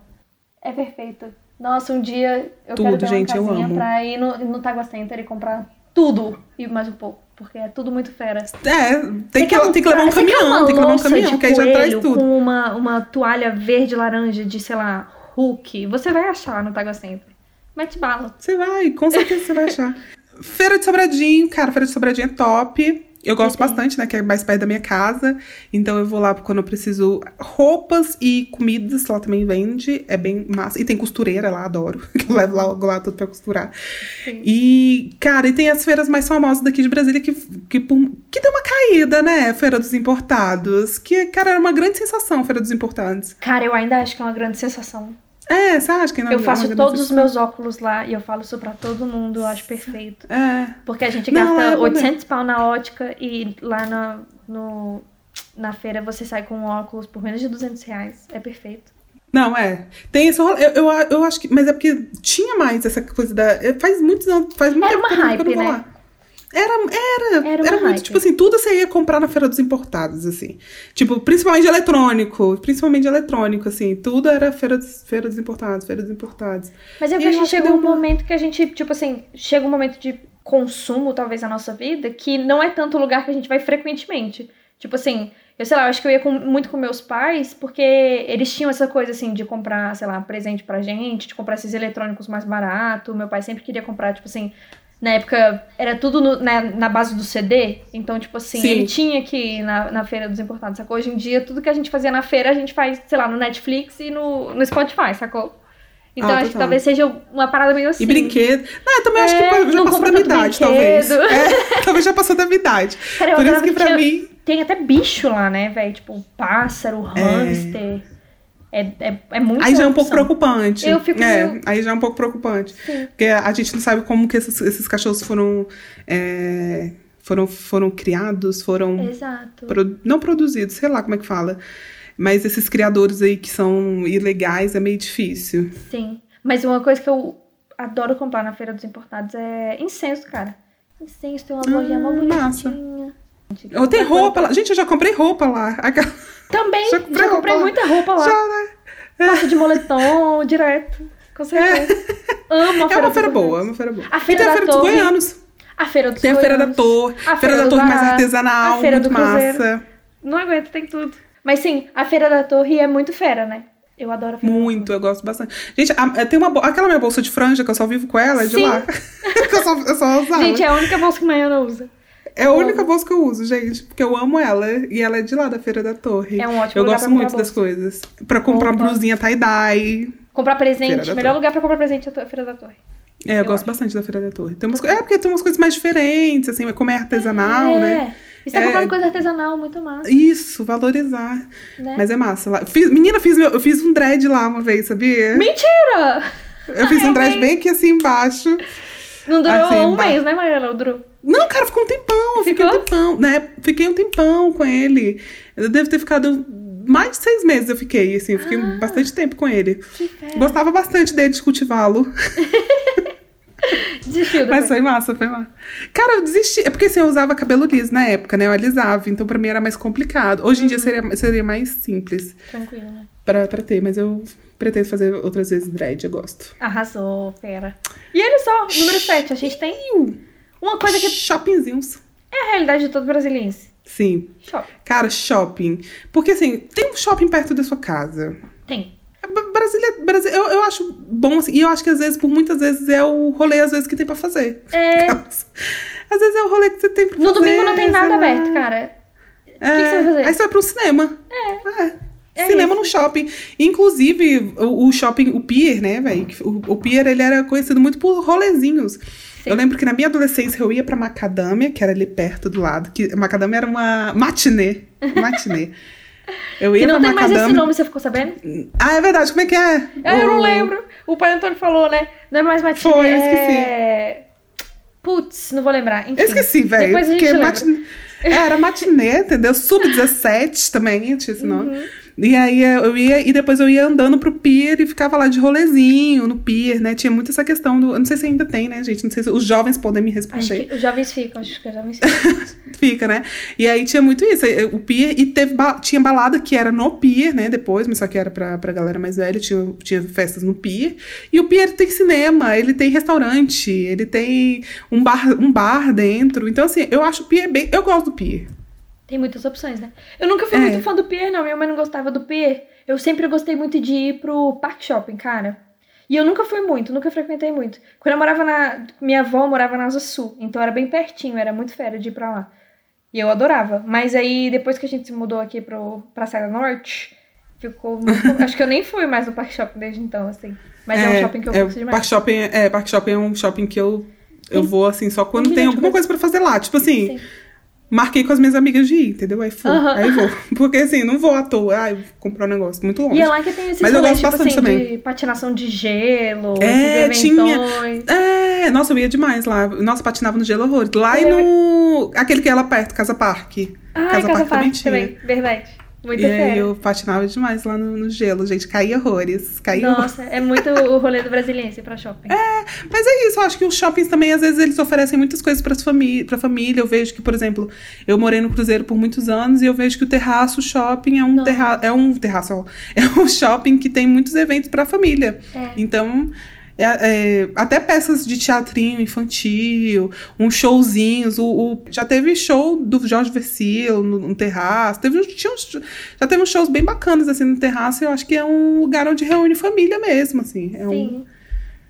É perfeito. Nossa, um dia eu Tudo, quero ter gente, eu uma casinha pra ir no, no Tagua Center e comprar tudo e mais um pouco. Porque é tudo muito fera. É, tem, que, tem que levar um caminhão, uma tem que levar um caminhão, que aí já traz tudo. Com uma, uma toalha verde laranja de, sei lá, Hulk. Você vai achar no Tagua Center. Mete bala. Você vai, com certeza você vai achar. *laughs* Feira de Sobradinho, cara, Feira de Sobradinho é top. Eu gosto Sim. bastante, né? Que é mais perto da minha casa. Então eu vou lá quando eu preciso. Roupas e comidas, lá também vende. É bem massa. E tem costureira lá, adoro. *laughs* Eu levo lá, lá tudo pra costurar. Sim. E, cara, e tem as feiras mais famosas daqui de Brasília que, que, que deu uma caída, né? Feira dos Importados. Que, cara, era uma grande sensação, Feira dos Importados. Cara, eu ainda acho que é uma grande sensação. É, você acha que não Eu faço todos os meus óculos lá e eu falo isso pra todo mundo, eu acho perfeito. É. Porque a gente Não, gasta é, 800 pau na ótica e lá na, no, na feira você sai com um óculos por menos de 200 reais. É perfeito. Não, é. Tem esse rolê. Eu, eu, eu acho que. Mas é porque tinha mais essa coisa da. Faz muitos anos. Faz muito Era uma hype, né? lá. Era, era, Era era muito, hype. tipo assim, tudo você ia comprar na feira dos importados, assim. Tipo, principalmente de eletrônico. Principalmente de eletrônico, assim. Tudo era feira dos, feira dos importados, feira dos importados. Mas que acho que chega deu um momento que a gente, tipo assim, chega um momento de consumo, talvez, na nossa vida, que não é tanto lugar que a gente vai frequentemente. Tipo assim, eu sei lá, eu acho que eu ia com- muito com meus pais, porque eles tinham essa coisa assim de comprar, sei lá, presente pra gente, de comprar esses eletrônicos mais barato. Meu pai sempre queria comprar, tipo assim, na época era tudo no- na, na base do CD, então, tipo assim, Sim. ele tinha que ir na, na feira dos importados, sacou? Hoje em dia, tudo que a gente fazia na feira, a gente faz, sei lá, no Netflix e no, no Spotify, sacou? Então, Ah, acho que talvez seja uma parada meio assim. E brinquedo. Não, eu também acho É, que já não passou da minha idade, talvez. É, *laughs* talvez já passou da minha idade. Cara, eu Por isso adorava que pra tinha- mim. Tem até bicho lá, né, velho? Tipo, pássaro, hamster. É, é, é muito Aí já é um pouco preocupante. Eu fico É, meio- aí já é um pouco preocupante. Sim. Porque a gente não sabe como que esses, esses cachorros foram, é, foram, foram criados, foram Exato. pro- não produzidos, sei lá como é que fala. Mas esses criadores aí que são ilegais é meio difícil. Sim. Mas uma coisa que eu adoro comprar na Feira dos Importados é incenso, cara. Incenso, tem uma lojinha mó Ah, massa. bonitinha. Eu tenho roupa lá. Gente, eu já comprei roupa lá. Aquela- Também, Já já comprei comprei, roupa lá. muita roupa lá. Já, né? Passo de moletom, *laughs* direto. Com certeza. Amo a É Feira uma dos feira boa, é uma feira boa. A E Feira tem a feira dos goianos. A Feira dos Tem a feira da torre. A A feira da torre mais artesanal, a feira muito do Cruzeiro. massa. Não aguento, tem tudo. Mas sim, a Feira da Torre é muito fera, né? Eu adoro a Feira Muito, eu gosto bastante. Gente, a- tem uma aquela minha bolsa de franja que eu só vivo com ela, é de Sim. lá. *laughs* que eu só, eu só uso. *laughs* Gente, é a única bolsa que Maiana usa. É a única bolsa que eu uso, gente. Porque eu amo ela. E ela é de lá da Feira da Torre. É um ótimo Eu gosto muito das coisas. Pra comprar Roupa. blusinha tie-dye. Comprar presente. Melhor Torre. lugar pra comprar presente é a Feira da Torre. É, eu, Eu gosto acho. bastante da Feira da Torre. Tem umas, é, porque tem umas coisas mais diferentes, assim, como é artesanal, é. né? E você tá É. comprando coisa artesanal, muito massa. Isso, valorizar. Né? Mas é massa. Lá. Fiz- menina, fiz meu- eu fiz um dread lá uma vez, sabia? Mentira! Eu fiz um dread bem aqui assim embaixo. Não durou Assim, um mês, né, Maiana? Durou. Não, cara, ficou um tempão. Fiquei um tempão. Né? Fiquei um tempão com ele. Eu devo ter ficado. Mais de seis meses eu fiquei, assim. Eu fiquei Ah. bastante tempo com ele. Gostava bastante dele de cultivá-lo. *laughs* Desistiu Mas foi massa, foi massa. Cara, eu desisti. É porque assim, eu usava cabelo liso na época, né? Eu alisava. Então pra mim era mais complicado. Hoje em Uhum. dia seria, seria mais simples Tranquilo, né? pra, pra ter. Mas eu pretendo fazer outras vezes dread, eu gosto. Arrasou, fera. E olha só, número 7, a gente tem uma coisa que Shoppingzinhos. é a realidade de todo brasiliense. Sim. Shopping. Cara, shopping. Porque assim, tem um shopping perto da sua casa. Tem. Brasília, Brasília eu, eu acho bom, assim, e eu acho que às vezes, por muitas vezes, é o rolê, às vezes, que tem pra fazer. É, *laughs* Às vezes é o rolê que você tem pra no fazer. domingo não tem nada aberto, cara. É, que você vai fazer? Aí você vai pro cinema. É. É cinema isso. no shopping. Inclusive, o, o shopping, o Pier, né, velho? O, o Pier, ele era conhecido muito por rolezinhos. Eu lembro que na minha adolescência eu ia pra Macadâmia, que era ali perto do lado. Que Macadâmia era uma matinê. Matinê. *laughs* Eu ia Que não tem mais macadâmia. esse nome, você ficou sabendo? Ah, é verdade. Como é que é? Ah, eu não lembro. O pai Antônio falou, né? Não é mais matinê. Foi, eu esqueci. É... Putz, não vou lembrar. Enfim, Eu esqueci, velho. Depois a gente Porque lembra. matinê... É, era matinê, entendeu? Sub-17 também tinha esse nome. Uhum. E aí eu ia, e depois eu ia andando pro pier e ficava lá de rolezinho no pier, né? Tinha muito essa questão do. Eu não sei se ainda tem, né, gente? Não sei se os jovens podem me responder. os jovens ficam, acho que os jovens ficam. *laughs* Fica, né? E aí tinha muito isso. eh, O pier, e teve tinha balada que era no pier, né? Depois, mas só que era pra, pra galera mais velha, tinha, tinha festas no pier. E o pier tem cinema, ele tem restaurante, ele tem um bar, um bar dentro. Então, assim, eu acho o pier bem. Eu gosto do pier. Tem muitas opções, né? Eu nunca fui É. muito fã do Pier, não. Minha mãe não gostava do Pier. Eu sempre gostei muito de ir pro Park Shopping, cara. E eu nunca fui muito, nunca frequentei muito. Quando eu morava na. Minha avó morava na Asa Sul, então era bem pertinho, era muito fera de ir pra lá. E eu adorava. Mas aí, depois que a gente se mudou aqui pro, pra Serra Norte, ficou muito. Acho que eu nem fui mais no Park Shopping desde então, assim. Mas é, um shopping que eu é, gosto demais. Park Shopping, é, Park Shopping é um shopping que eu, eu Sim. vou, assim, só quando Tem tem alguma coisa pra fazer lá. Tipo assim, Sim. Marquei com as minhas amigas de ir, entendeu? Aí fui, Aham. aí vou. *laughs* Porque assim, não vou à toa. Ai, vou comprar um negócio muito longe. E é lá que tem esses Mas eu rolês, gosto tipo bastante assim, também. de patinação de gelo, É, tinha. É, nossa, eu ia demais lá. Nossa, patinava no gelo horrores. Lá e Eu- no. Aquele que é lá perto, Casa Parque. Ah, Casa Casa Parque também Parque também, tinha. verdade. Muito E aí eu patinava demais lá no, no gelo, gente. Caía horrores. Caía horrores. Nossa, é muito o rolê do brasiliense pra shopping. Mas é isso, eu acho que os shoppings também, às vezes, eles oferecem muitas coisas para famí pra família. Eu vejo que, por exemplo, eu morei no Cruzeiro por muitos anos e eu vejo que o Terraço Shopping é um, terra é um terraço, ó, *laughs* é um shopping que tem muitos eventos para família. É. Então, é- é, até peças de teatrinho infantil, uns showzinhos. O, o- já teve show do Jorge Versilo no, no terraço. Teve, tinha uns- já teve uns shows bem bacanas assim no terraço. E eu acho que é um lugar onde reúne família mesmo, assim. É um, Sim.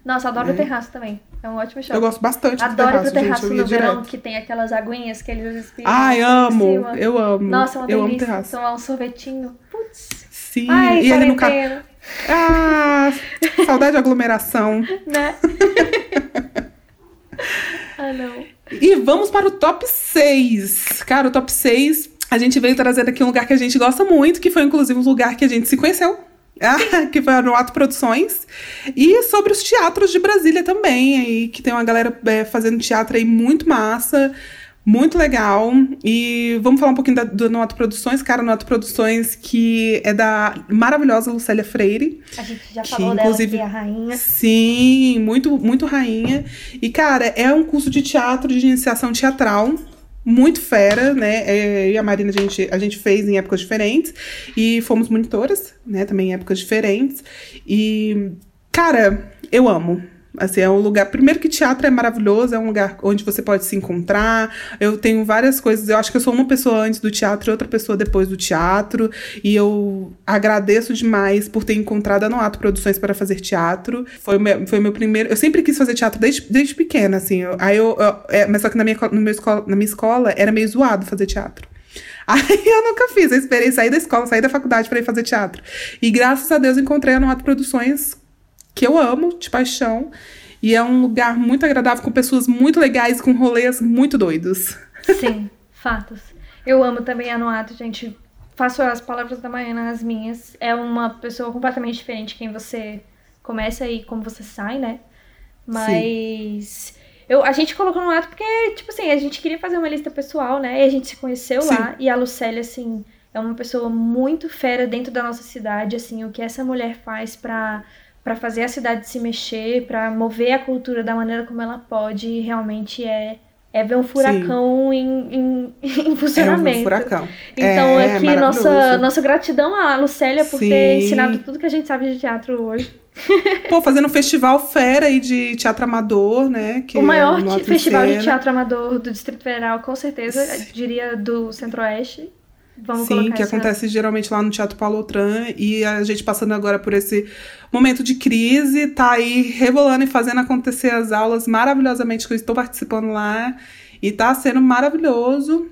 Nossa, adoro É. o terraço também. É um ótimo shopping. eu gosto bastante do Adoro ir terraço, pro gente. terraço ia no verão, direto. que tem aquelas aguinhas que eles respiram. Ai, amo. Eu amo. Nossa, é uma eu amo delícia. terraço. Tomar um sorvetinho. Putz. Sim. Ai, e ali no carro. Ah, saudade de aglomeração. né? *laughs* ah, não. E vamos para o top 6. Cara, o top 6, a gente veio trazer aqui um lugar que a gente gosta muito, que foi inclusive um lugar que a gente se conheceu. *laughs* Ah, que foi a Noato Produções. E sobre os teatros de Brasília também, aí, que tem uma galera é, fazendo teatro aí muito massa, muito legal. E vamos falar um pouquinho da, do Noato Produções. Cara, Noato Produções, que é da maravilhosa Lucélia Freire. A gente já Que, falou inclusive, dela aqui, a rainha. Sim, muito, muito rainha. E, cara, é um curso de teatro, de iniciação teatral. Muito fera, né? É, Eu e a Marina, a gente, a gente fez em épocas diferentes. E fomos monitoras, né? Também em épocas diferentes. E, cara, eu amo. Assim, é um lugar. Primeiro que teatro é maravilhoso, é um lugar onde você pode se encontrar. Eu tenho várias coisas. Eu acho que eu sou uma pessoa antes do teatro e outra pessoa depois do teatro. E eu agradeço demais por ter encontrado a Noato Produções para fazer teatro. Foi meu, foi meu primeiro. Eu sempre quis fazer teatro desde, desde pequena, assim. Eu- aí eu. eu- é, mas só que na minha, no meu escola, na minha escola era meio zoado fazer teatro. *laughs* Aí eu nunca fiz, eu esperei sair da escola, sair da faculdade para ir fazer teatro. E graças a Deus encontrei a Noato Produções, que eu amo, de paixão. E é um lugar muito agradável, com pessoas muito legais, com rolês muito doidos. Sim, *laughs* fatos. Eu amo também a Noato, gente. Faço as palavras da Maiana as minhas. É uma pessoa completamente diferente quem você começa e como você sai, né? Mas eu, a gente colocou no ato porque, tipo assim, a gente queria fazer uma lista pessoal, né? E a gente se conheceu Sim. lá. E a Lucélia, assim, é uma pessoa muito fera dentro da nossa cidade, assim, o que essa mulher faz pra, pra fazer a cidade se mexer, pra mover a cultura da maneira como ela pode, realmente é, é ver um furacão em, em, *laughs* em É funcionamento. um furacão. Então, É, aqui, nossa, nossa gratidão à Lucélia por ter Sim. ensinado tudo que a gente sabe de teatro hoje. *laughs* Pô, fazendo um festival fera aí de teatro amador, né? Que o maior é festival de teatro amador do Distrito Federal, com certeza, diria do Centro-Oeste. Vamos Sim, que essa- acontece geralmente lá no Teatro Paulo Outram e a gente passando agora por esse momento de crise, tá aí rebolando e fazendo acontecer as aulas maravilhosamente que eu estou participando lá e tá sendo maravilhoso.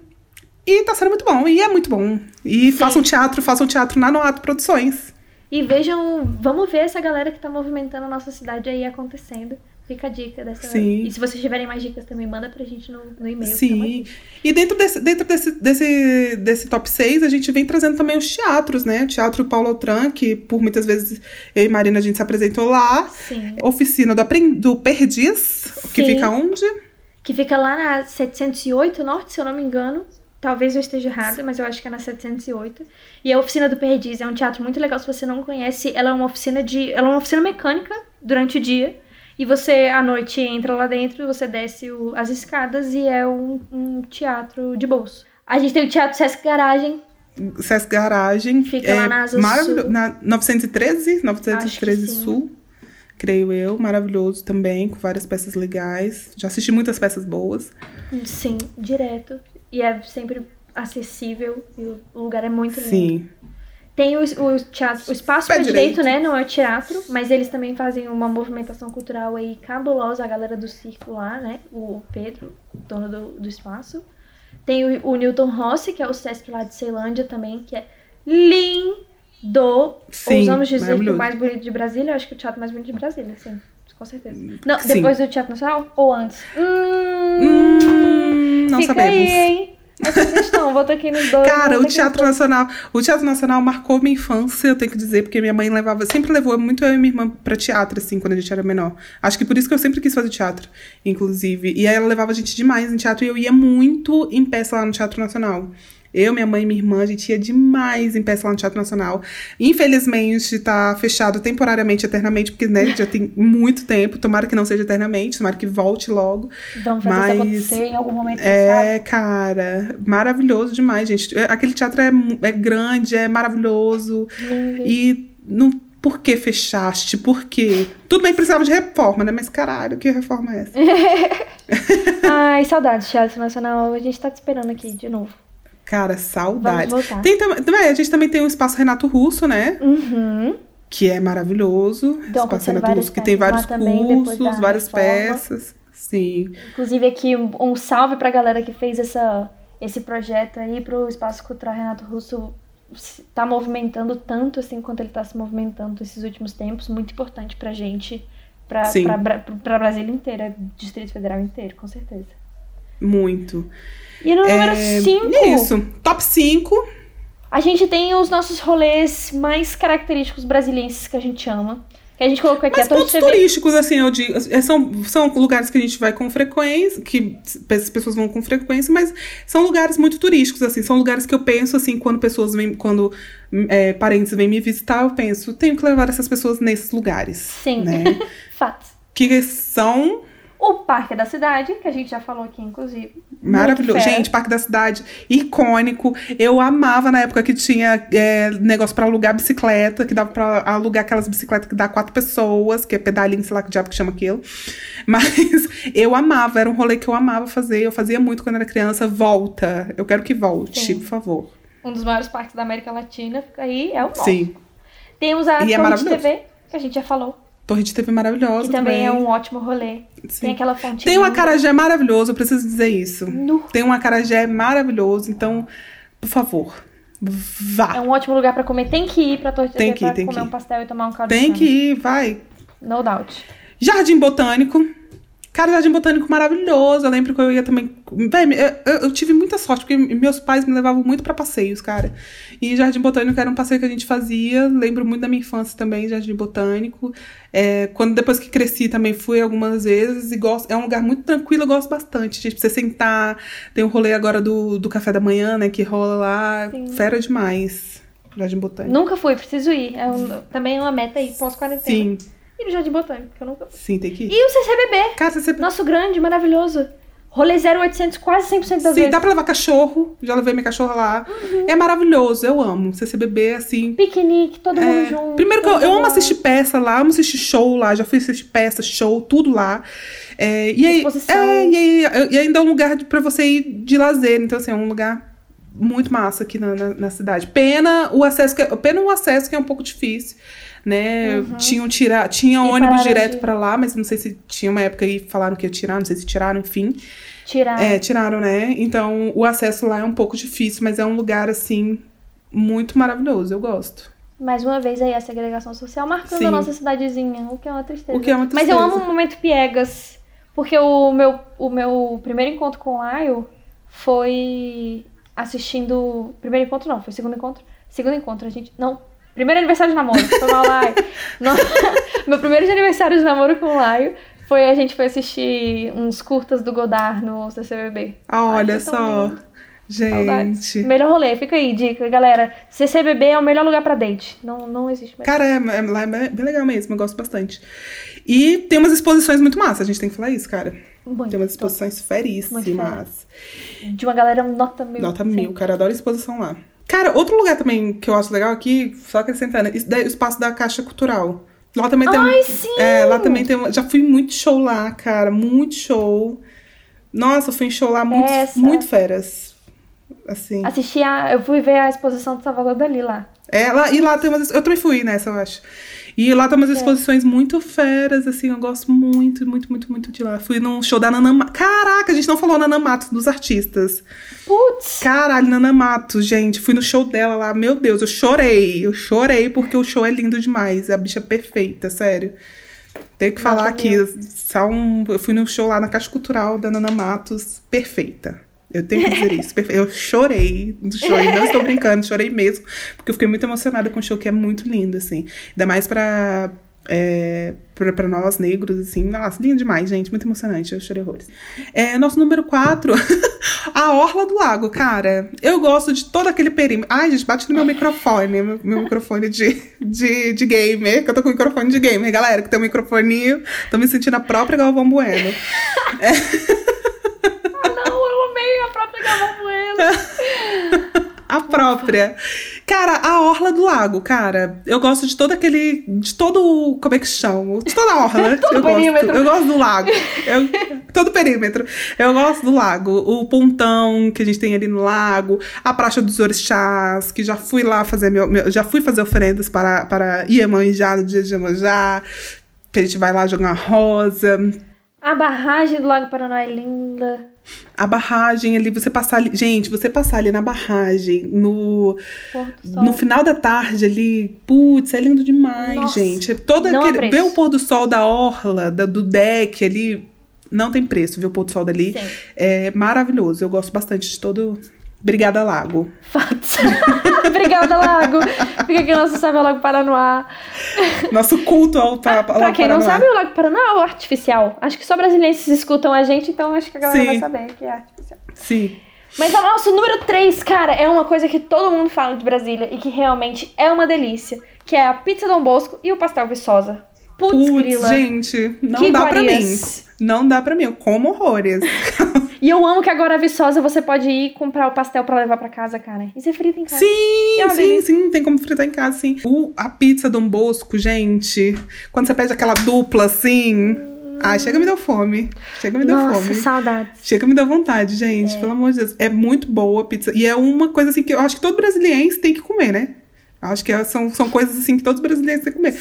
E tá sendo muito bom, e é muito bom. E Sim. façam teatro, façam teatro na Noato Produções. E vejam, vamos ver essa galera que tá movimentando a nossa cidade aí acontecendo. Fica a dica dessa. Sim. E se vocês tiverem mais dicas também, manda pra gente no, no e-mail. que Sim. E dentro, desse, dentro desse, desse, desse top 6, a gente vem trazendo também os teatros, né? O Teatro Paulo Autran, que por muitas vezes eu e Marina a gente se apresentou lá. Sim. Oficina do, do Perdiz, que Sim. fica onde? Que fica lá na 708 Norte, se eu não me engano. Talvez eu esteja errada, mas eu acho que é na 708. E a Oficina do Perdiz é um teatro muito legal, se você não conhece. Ela é uma oficina de. Ela é uma oficina mecânica durante o dia. E você, à noite, entra lá dentro, você desce o- as escadas e é um, um teatro de bolso. A gente tem o Teatro Sesc Garagem. Sesc Garagem. Fica lá na Asa Sul. Na 913, 913 Acho que sim. Sul. Creio eu, maravilhoso também, com várias peças legais. Já assisti muitas peças boas. Sim, direto. E é sempre acessível. E o lugar é muito lindo. Sim. Tem o, o teatro, o espaço para direito, direito. né? Não é teatro, mas eles também fazem uma movimentação cultural aí cabulosa, a galera do circo lá, né? O Pedro, dono do, do espaço. Tem o, o Newton Rossi, que é o Sesc lá de Ceilândia também, que é lindo. Sim, Ousamos dizer que o mais bonito de Brasília, eu acho que o teatro mais bonito de Brasília, sim. Com certeza. Não, Sim. depois do Teatro Nacional ou antes? Hum, Hum, não sabemos. aí? Essa questão, bota aqui nos dois. Cara, o Teatro dois. Nacional, o Teatro Nacional marcou minha infância, eu tenho que dizer, porque minha mãe levava, sempre levou muito eu e minha irmã pra teatro, assim, quando a gente era menor. Acho que por isso que eu sempre quis fazer teatro, inclusive. E aí ela levava a gente demais em teatro e eu ia muito em peça lá no Teatro Nacional. Eu, minha mãe e minha irmã, a gente ia demais em peça lá no Teatro Nacional. Infelizmente, tá fechado temporariamente, eternamente, porque, né, já tem muito tempo. Tomara que não seja eternamente, tomara que volte logo. Vamos fazer Mas- isso acontecer em algum momento. É, cara, maravilhoso demais, gente. É, Aquele teatro é, é grande, é maravilhoso. Lindo. E não, por que fechaste? Por quê? Tudo bem, precisava de reforma, né? Mas caralho, que reforma é essa? *laughs* *laughs* Ai, saudades, Teatro Nacional. A gente tá te esperando aqui de novo. Cara, saudade. Tem, tam- também, a gente também tem o Espaço Renato Russo, né? Uhum. Que é maravilhoso. Então, Espaço Renato Russo, que tem vários também, cursos, várias reforma. peças. Sim. Inclusive aqui um, um salve pra galera que fez essa, esse projeto aí pro Espaço Cultural Renato Russo tá movimentando tanto assim quanto ele tá se movimentando esses últimos tempos. Muito importante pra gente, pra, Sim. pra, Bra- pra Brasília inteira, Distrito Federal inteiro, com certeza. Muito. E no número É, 5, E é isso. Top 5. a gente tem os nossos rolês mais característicos brasilienses que a gente ama. Que a gente colocou aqui Mas a pontos TV. turísticos, assim, eu digo, é, são, são lugares que a gente vai com frequência, que as pessoas vão com frequência, mas são lugares muito turísticos, assim, são lugares que eu penso, assim, quando pessoas vêm, quando é, parentes vêm me visitar, eu penso, tenho que levar essas pessoas nesses lugares. Sim. Né? *laughs* Fatos. que são O Parque da Cidade, que a gente já falou aqui, inclusive. Fera. Gente, Parque da Cidade, icônico. Eu amava na época que tinha é, negócio pra alugar bicicleta, que dava pra alugar aquelas bicicletas que dá quatro pessoas, que é pedalinho, sei lá que diabo que chama aquilo. *laughs* Mas eu amava, era um rolê que eu amava fazer. Eu fazia muito quando era criança. Volta. Eu quero que volte, Sim. por favor. Um dos maiores parques da América Latina, fica aí, é o nosso. Sim. Temos a E é de maravilhoso. TV, que a gente já falou, Torre de TV maravilhosa. que também também é um ótimo rolê. Sim. Tem aquela fonte. Tem um acarajé maravilhoso, eu preciso dizer isso. Nu. Tem um acarajé maravilhoso, então, por favor, É vá. um ótimo lugar pra comer. Tem que ir pra Torre de Tem TV que ir, pra tem comer que um ir. pastel e tomar um caldo Tem que ir, vai. No doubt. Jardim Botânico. Cara, Jardim Botânico maravilhoso. Eu lembro que eu ia também. Véi, eu, eu- tive muita sorte, porque meus pais me levavam muito pra passeios, cara. E Jardim Botânico era um passeio que a gente fazia. Lembro muito da minha infância também, Jardim Botânico. É, quando depois que cresci também fui algumas vezes e gosto. É um lugar muito tranquilo, eu gosto bastante. Gente, pra você sentar. Tem um rolê agora do, do café da manhã, né? Que rola lá. Sim. Fera demais. Jardim Botânico. Nunca fui, preciso ir. É um- também é uma meta aí, pós-quarentena. Sim, E no Jardim Botânico, que eu nunca fui. sim, tem que ir. E o CCBB, Cara, você nosso grande, maravilhoso. Rolê 0800 quase 100% das Sim, vezes. dá pra levar cachorro. Já levei minha cachorra lá. Uhum. É maravilhoso, eu amo. CCBB, assim. Piquenique, todo é. mundo junto. Primeiro que eu, eu amo assistir peça lá, amo assistir show lá. Já fui assistir peça, show, tudo lá. É, e, aí, é, e, aí, e ainda é um lugar pra você ir de lazer. Então, assim, é um lugar muito massa aqui na, na, na cidade. Pena o acesso, que, pena o acesso que é um pouco difícil. Né? Tinham tira, tinha Uhum. E ônibus direto de- pra lá, mas não sei se tinha uma época aí falaram que ia tirar, não sei se tiraram, enfim. Tirar. É, tiraram, né? Então o acesso lá é um pouco difícil, mas é um lugar, assim, muito maravilhoso. Eu gosto. Mais uma vez aí a segregação social marcando Sim. a nossa cidadezinha, o que é uma tristeza. O que é uma Mas eu tristeza. amo o momento piegas, porque o meu, o meu primeiro encontro com o Lyle foi assistindo... Primeiro encontro não, foi segundo encontro. Segundo encontro, a gente... Não, primeiro aniversário de namoro, foi mal. *laughs* Não, *laughs* meu primeiro de aniversário de namoro com o Lyle foi a gente foi assistir uns curtas do Godard no CCBB. Ah, olha Ai, só. lindo. Saudades. Gente. Melhor rolê, fica aí, dica, galera. CCBB é o melhor lugar pra date. Não, não existe mais. Cara, é, é- lá é bem bem legal mesmo, eu gosto bastante. E tem umas exposições muito massas, a gente tem que falar isso, cara. Muito. Tem umas exposições feríssimas. De uma galera nota mil. Nota mil, cara, adoro exposição lá. Cara, outro lugar também que eu acho legal aqui, só acrescentando, isso daí, o espaço da Caixa Cultural. Lá também tem. um- Ai, sim! É, lá também tem. Já fui muito show lá, cara, muito show. Nossa, eu fui em show lá muito, Essa. muito feras. Assim. Assisti a. Eu fui ver a exposição do Salvador Dali lá. É, lá, e lá tem umas. Eu também fui nessa, eu acho. E lá tem umas É. exposições muito feras, assim, eu gosto muito, muito, muito, muito de lá. Fui num show da Nana Matos. Caraca, a gente não falou Nana Matos dos artistas. Putz! Caralho, Nana Matos, gente. Fui no show dela lá. Meu Deus, eu chorei. Eu chorei porque o show é lindo demais. A bicha é perfeita, sério. Tenho que falar aqui. Só um, eu fui no show lá na Caixa Cultural da Nana Matos. Perfeita. Eu tenho que dizer isso. Eu chorei e não estou *laughs* brincando, chorei mesmo. Porque eu fiquei muito emocionada com o show, que é muito lindo, assim. Ainda mais pra. É, pra, pra nós negros, assim. Nossa, lindo demais, gente. Muito emocionante. Eu chorei horrores. É, nosso número 4, *laughs* a Orla do Lago, cara. Eu gosto de todo aquele perímetro. Ai, gente, bate no meu microfone. Meu, meu microfone de, de, de gamer. Que eu tô com microfone de gamer, galera. Que tem um microfoninho. Tô me sentindo a própria Galvão Bueno. Amei *laughs* a própria Galvão Bueno. *laughs* A própria. Cara, a Orla do Lago, cara. Eu gosto de todo aquele. De todo. o- Como é que chama? De toda a orla. *laughs* Todo eu, gosto, perímetro. eu gosto do lago. Eu- todo perímetro. Eu gosto do lago. O pontão que a gente tem ali no lago. A Praça dos Orixás, que já fui lá fazer meu. meu- já fui fazer oferendas para, para Iemanjá no dia de Iemanjá. Que a gente vai lá jogar uma rosa. A barragem do Lago Paraná é linda. A barragem ali, você passar ali. Gente, você passar ali na barragem, no. No final da tarde ali, putz, é lindo demais, Nossa, gente. Todo não há aquele. Ver o pôr do sol da orla, da- do deck ali, não tem preço, ver o pôr do sol dali. Sim. É maravilhoso. Eu gosto bastante de todo. Obrigada, Lago. Fatos. *laughs* Obrigada, Lago. Fica aqui nosso Sabe o Lago Paranoá. Nosso culto ao, pa, ao Pra Lago quem não sabe, o Lago Paranoá é o artificial. Acho que só brasileiros escutam a gente, então acho que a galera Sim. vai saber que é artificial. Sim. Mas o nosso número 3, cara, é uma coisa que todo mundo fala de Brasília e que realmente é uma delícia. Que é a pizza Dom Bosco e o pastel Viçosa. Putz, Putz, gente, não Que dá pra mim. Não dá pra mim. Eu como horrores. *laughs* E eu amo que agora a Viçosa você pode ir comprar o pastel pra levar pra casa, cara. E você frita em casa. Sim, É sim, delícia. sim, tem como fritar em casa, sim. O, a pizza Dom Bosco, gente, quando você pede aquela dupla assim. Ai, chega me deu fome. Chega me deu Nossa, fome. saudades. Chega me deu vontade, gente. Pelo amor de Deus. É muito boa a pizza. E é uma coisa assim que eu acho que todo brasileiro tem que comer, né? Eu Acho que é- são, são coisas assim que todos os brasileiros têm que comer.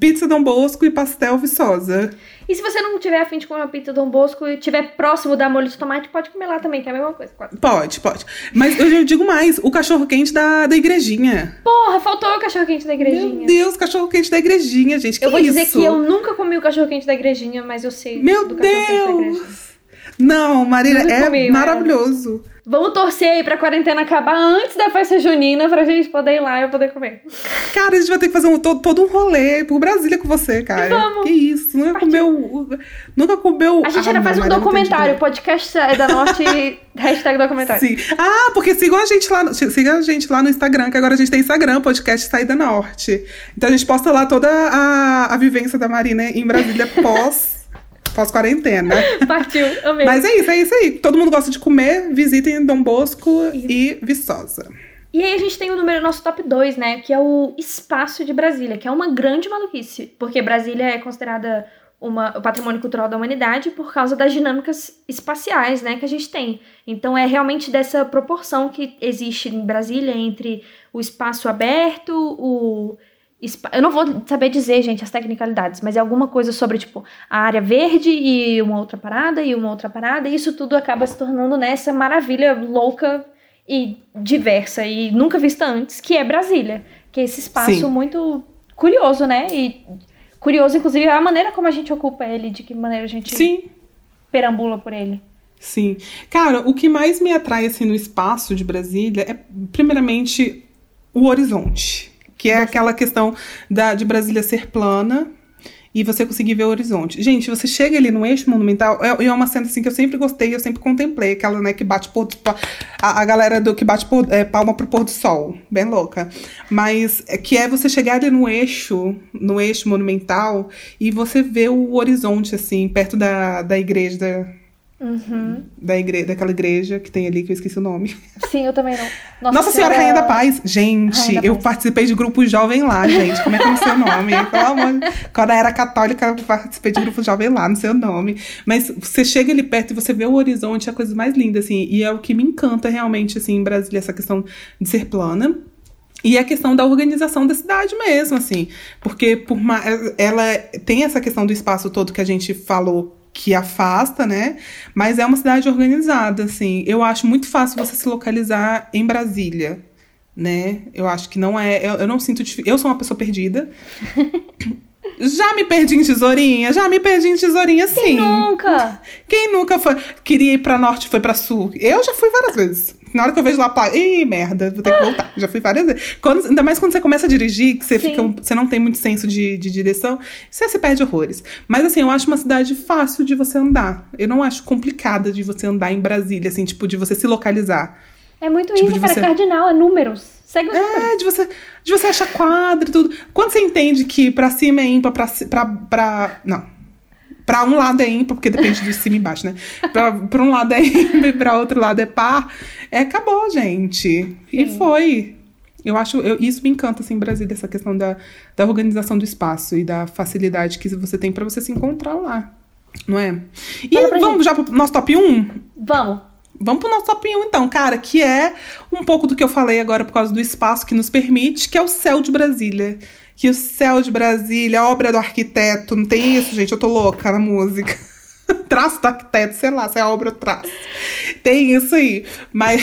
Pizza Dom Bosco e pastel Viçosa. E se você não tiver afim de comer uma pizza Dom Bosco e tiver próximo da molho de tomate, pode comer lá também, que é a mesma coisa. quase. Pode, pode. Mas eu já digo mais: o cachorro quente da, da igrejinha. Porra, faltou o cachorro quente da igrejinha. Meu Deus, cachorro quente da igrejinha, gente. Que eu vou isso? dizer que eu nunca comi o cachorro quente da igrejinha, mas eu sei Meu do cachorro quente da igrejinha. Não, Marília, é comi, maravilhoso. Vamos torcer aí pra quarentena acabar antes da festa junina pra gente poder ir lá e eu poder comer. Cara, a gente vai ter que fazer um, todo, todo um rolê por Brasília com você, cara. Vamos. Que isso? Nunca comeu. Nunca comeu. A gente Ah, ainda faz um documentário, podcast é da Norte, *laughs* hashtag documentário. Sim. Ah, porque sigam a gente lá, no- sigam a gente lá no Instagram, que agora a gente tem Instagram, podcast Saída Norte. Então a gente posta lá toda a, a vivência da Marina em Brasília *laughs* pós. Pós-quarentena. *laughs* Partiu, amei. Mas é isso, é isso aí. Todo mundo gosta de comer, visitem Dom Bosco e Viçosa. E aí a gente tem o número nosso top 2, né? Que é o espaço de Brasília, que é uma grande maluquice. Porque Brasília é considerada uma, o patrimônio cultural da humanidade por causa das dinâmicas espaciais, né? Que a gente tem. Então é realmente dessa proporção que existe em Brasília entre o espaço aberto, o. Eu não vou saber dizer, gente, as tecnicalidades, mas é alguma coisa sobre, tipo, a área verde e uma outra parada e uma outra parada, e isso tudo acaba se tornando nessa maravilha louca e diversa e nunca vista antes, que é Brasília. Que é esse espaço Sim. muito curioso, né? E curioso, inclusive, a maneira como a gente ocupa ele, de que maneira a gente Sim, perambula por ele. sim. Cara, o que mais me atrai assim no espaço de Brasília é primeiramente o horizonte, que é aquela questão da, de Brasília ser plana e você conseguir ver o horizonte. Gente, você chega ali no eixo monumental, é, é uma cena assim que eu sempre gostei, eu sempre contemplei, aquela, né, que bate por, a, a galera do que bate por, é, palma pro pôr do sol, bem louca. Mas é, que é você chegar ali no eixo, no eixo monumental, e você ver o horizonte, assim, perto da, da igreja, da, Uhum. da igre daquela igreja que tem ali, que eu esqueci o nome. Sim, eu também não. Nossa, Senhora Rainha da Paz. Gente, Rainha da eu Paz. participei de grupo jovem lá, gente. Como é que eu não sei o nome? *laughs* Pelo amor de... Quando eu era católica, eu participei de grupo jovem lá, não sei o nome. Mas você chega ali perto e você vê o horizonte, é a coisa mais linda, assim. E é o que me encanta realmente, assim, em Brasília, essa questão de ser plana. E a questão da organização da cidade mesmo, assim. Porque por ma... ela tem essa questão do espaço todo que a gente falou que afasta, né? Mas é uma cidade organizada, assim. Eu acho muito fácil você se localizar em Brasília, né? Eu acho que não é. Eu, eu não sinto. Eu sou uma pessoa perdida. *laughs* Já me perdi em tesourinha? Já me perdi em tesourinha, sim. Nunca! Quem nunca foi, queria ir pra norte e foi pra sul? Eu já fui várias vezes. Na hora que eu vejo lá, pá, ih, merda, vou ter que voltar. Já fui várias vezes. Quando- ainda mais quando você começa a dirigir, que você, Sim. fica, você não tem muito senso de, de direção, você se perde horrores. Mas assim, eu acho uma cidade fácil de você andar. Eu não acho complicada de você andar em Brasília, assim, tipo, de você se localizar. É muito Tipo, isso, cara. você- Cardinal, é números. Segue os números. É, de você, de você achar quadro e tudo. Quando você entende que pra cima é ímpar, pra, pra, pra. Não. Pra um lado é ímpar, porque depende de cima e embaixo, né? Pra, pra um lado é ímpar e pra outro lado é par. É, acabou, gente. E Sim. foi. Eu acho, eu- isso me encanta, assim, em Brasília, essa questão da, da organização do espaço e da facilidade que você tem pra você se encontrar lá. Não é? E vamos já pro nosso top 1? Vamos. Vamos pro nosso top 1, então, cara, que é um pouco do que eu falei agora por causa do espaço que nos permite, que é o céu de Brasília. Que o céu de Brasília, obra do arquiteto, não tem isso, gente, eu tô louca na música. *laughs* Traço do arquiteto, sei lá, se é a obra eu traço. Tem isso aí. Mas.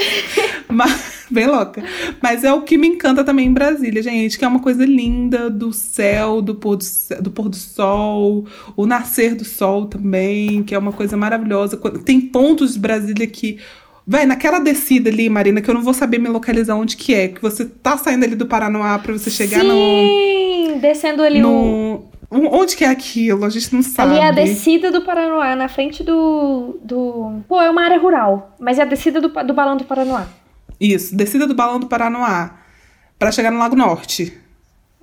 *laughs* mas *laughs* bem louca. Mas é o que me encanta também em Brasília, gente, que é uma coisa linda do céu, do pôr do, do pôr do sol, o nascer do sol também, que é uma coisa maravilhosa. Tem pontos de Brasília que. Véi, naquela descida ali, Marina, que eu não vou saber me localizar onde que é, que você tá saindo ali do Paranoá pra você chegar no. Sim! Descendo ali o. no... Onde que é aquilo? A gente não sabe. Ali é a descida do Paranoá, na frente do. do... Pô, é uma área rural. Mas é a descida do, do balão do Paranoá. Isso, descida do balão do Paranoá pra chegar no Lago Norte.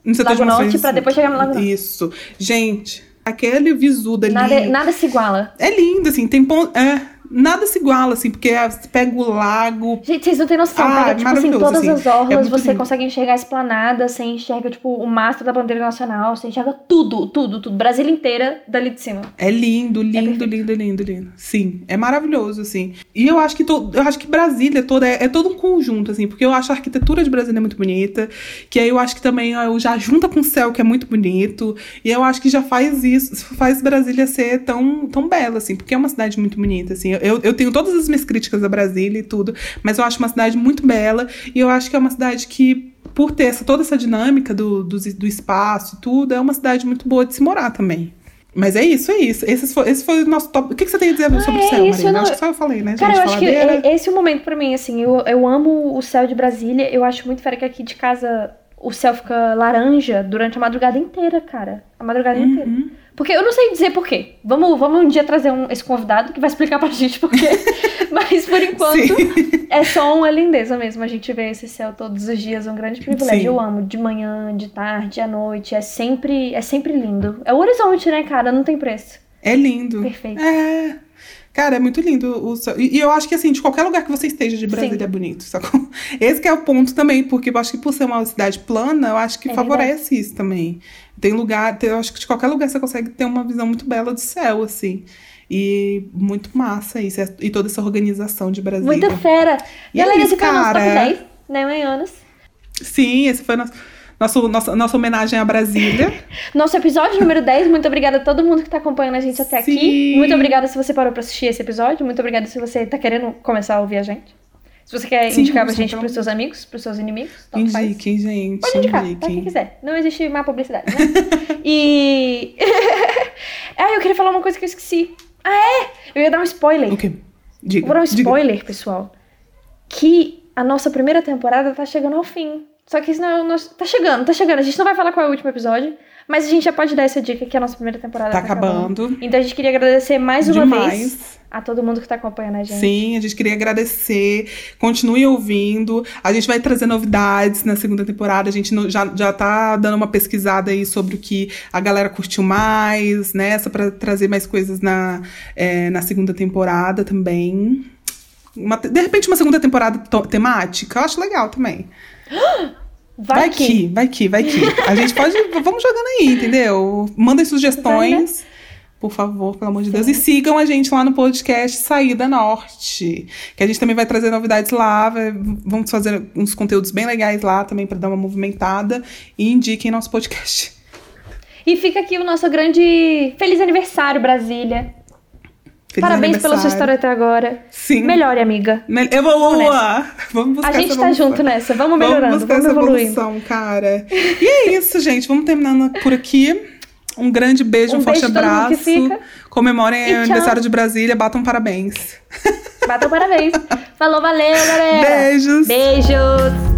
No setor Lago de Norte pra depois chegar no Lago Norte. Isso. Gente, aquele visu dali. Nada, nada se iguala. É lindo, assim, tem ponto. É, nada se iguala, assim, porque é, você pega o lago. Gente, vocês não têm noção. Ah, pega, tipo assim, todas assim. as É orlas, muito você lindo. consegue enxergar a esplanada, você enxerga, tipo, o mastro da bandeira nacional, você enxerga tudo, tudo, tudo. Brasília inteira dali de cima. É lindo, lindo, perfeito. lindo, lindo, lindo. Sim, é maravilhoso, assim. E eu acho que to, eu acho que Brasília toda é, é todo um conjunto, assim, porque eu acho a arquitetura de Brasília muito bonita, que aí eu acho que também ó, já junta com o céu, que é muito bonito, e eu acho que já faz isso, faz Brasília ser tão, tão bela, assim, porque é uma cidade muito bonita, assim. Eu, eu tenho todas as minhas críticas a Brasília e tudo, mas eu acho uma cidade muito bela, e eu acho que é uma cidade que por ter essa, toda essa dinâmica do, do, do espaço e tudo, é uma cidade muito boa de se morar também. Mas é isso, é isso. Esse foi, esse foi o nosso top. O que, que você tem a dizer sobre é o céu, isso, Marina? eu não- Acho que só eu falei, né, gente? Cara, eu acho que Faladeira. é- esse é o momento pra mim, assim. Eu, eu amo o céu de Brasília. Eu acho muito fera que aqui de casa o céu fica laranja durante a madrugada inteira, cara. A madrugada inteira. Porque eu não sei dizer por quê. Vamos, vamos um dia trazer um- esse convidado que vai explicar pra *laughs* gente por quê. Mas por enquanto Sim. é só uma lindeza mesmo. A gente vê esse céu todos os dias, é um grande privilégio. Sim. Eu amo de manhã, de tarde, à noite. É sempre, é sempre lindo. É o horizonte, né, cara? Não tem preço. É lindo. Perfeito. É. Cara, é muito lindo o céu. E, eu acho que, assim, de qualquer lugar que você esteja de Brasília Sim. é bonito, sacou? Esse que é o ponto também, porque eu acho que por ser uma cidade plana, eu acho que É favorece isso também. Tem lugar, eu acho que de qualquer lugar você consegue ter uma visão muito bela do céu, assim. E muito massa isso. é- E toda essa organização de Brasília. Muita fera. E é Galera, isso, esse foi nosso top cara. 10, né, manhãs? Sim, esse foi nosso, nosso, nossa, nossa homenagem a Brasília. *laughs* Nosso episódio número 10. Muito obrigada a todo mundo que tá acompanhando a gente até aqui. Sim. Muito obrigada se você parou pra assistir esse episódio. Muito obrigada se você tá querendo começar a ouvir a gente. Se você quer Sim, indicar pra gente pelo pros seus amigos, pros seus inimigos, faz. Indiquem, gente. Pode indicar, pra indiquem. quem quiser. Não existe má publicidade, né? *laughs* e. *laughs* ah, eu queria falar uma coisa que eu esqueci. Ah, é? Eu ia dar um spoiler. O quê? Diga. Vou dar um diga. spoiler, pessoal. Que a nossa primeira temporada tá chegando ao fim. Só que isso não é o nosso. Tá chegando, tá chegando. A gente não vai falar qual é o último episódio. Mas a gente já pode dar essa dica que a nossa primeira temporada Tá tá, acabando. acabando. Então a gente queria agradecer mais uma Demais. vez a todo mundo que tá acompanhando a gente. Sim, a gente queria agradecer. Continue ouvindo. A gente vai trazer novidades na segunda temporada. A gente já, já tá dando uma pesquisada aí sobre o que a galera curtiu mais, né? Só pra trazer mais coisas na, é, na segunda temporada também. Uma de repente, uma segunda temporada temática, eu acho legal também. *gasps* Vai, que. vai que, vai que. A gente pode. *laughs* Vamos jogando aí, entendeu? Mandem sugestões. Por favor, pelo amor de Deus. E sigam a gente lá no podcast Saída Norte. Que a gente também vai trazer novidades lá. vai- vamos fazer uns conteúdos bem legais lá também para dar uma movimentada. E indiquem nosso podcast. E fica aqui o nosso grande feliz aniversário, Brasília. Feliz Parabéns pela sua história até agora. Sim. Melhore, amiga. Me- Evolua! Vamos buscar A gente essa tá junto nessa. Vamos melhorando, Vamos buscar vamos essa evoluindo. evolução, cara. E é isso, gente. Vamos terminando por aqui. Um grande beijo, um, Um forte beijo abraço. fica. Comemorem o aniversário de Brasília, batam parabéns. Bata parabéns. *laughs* Falou, valeu, galera. Beijos! Beijos.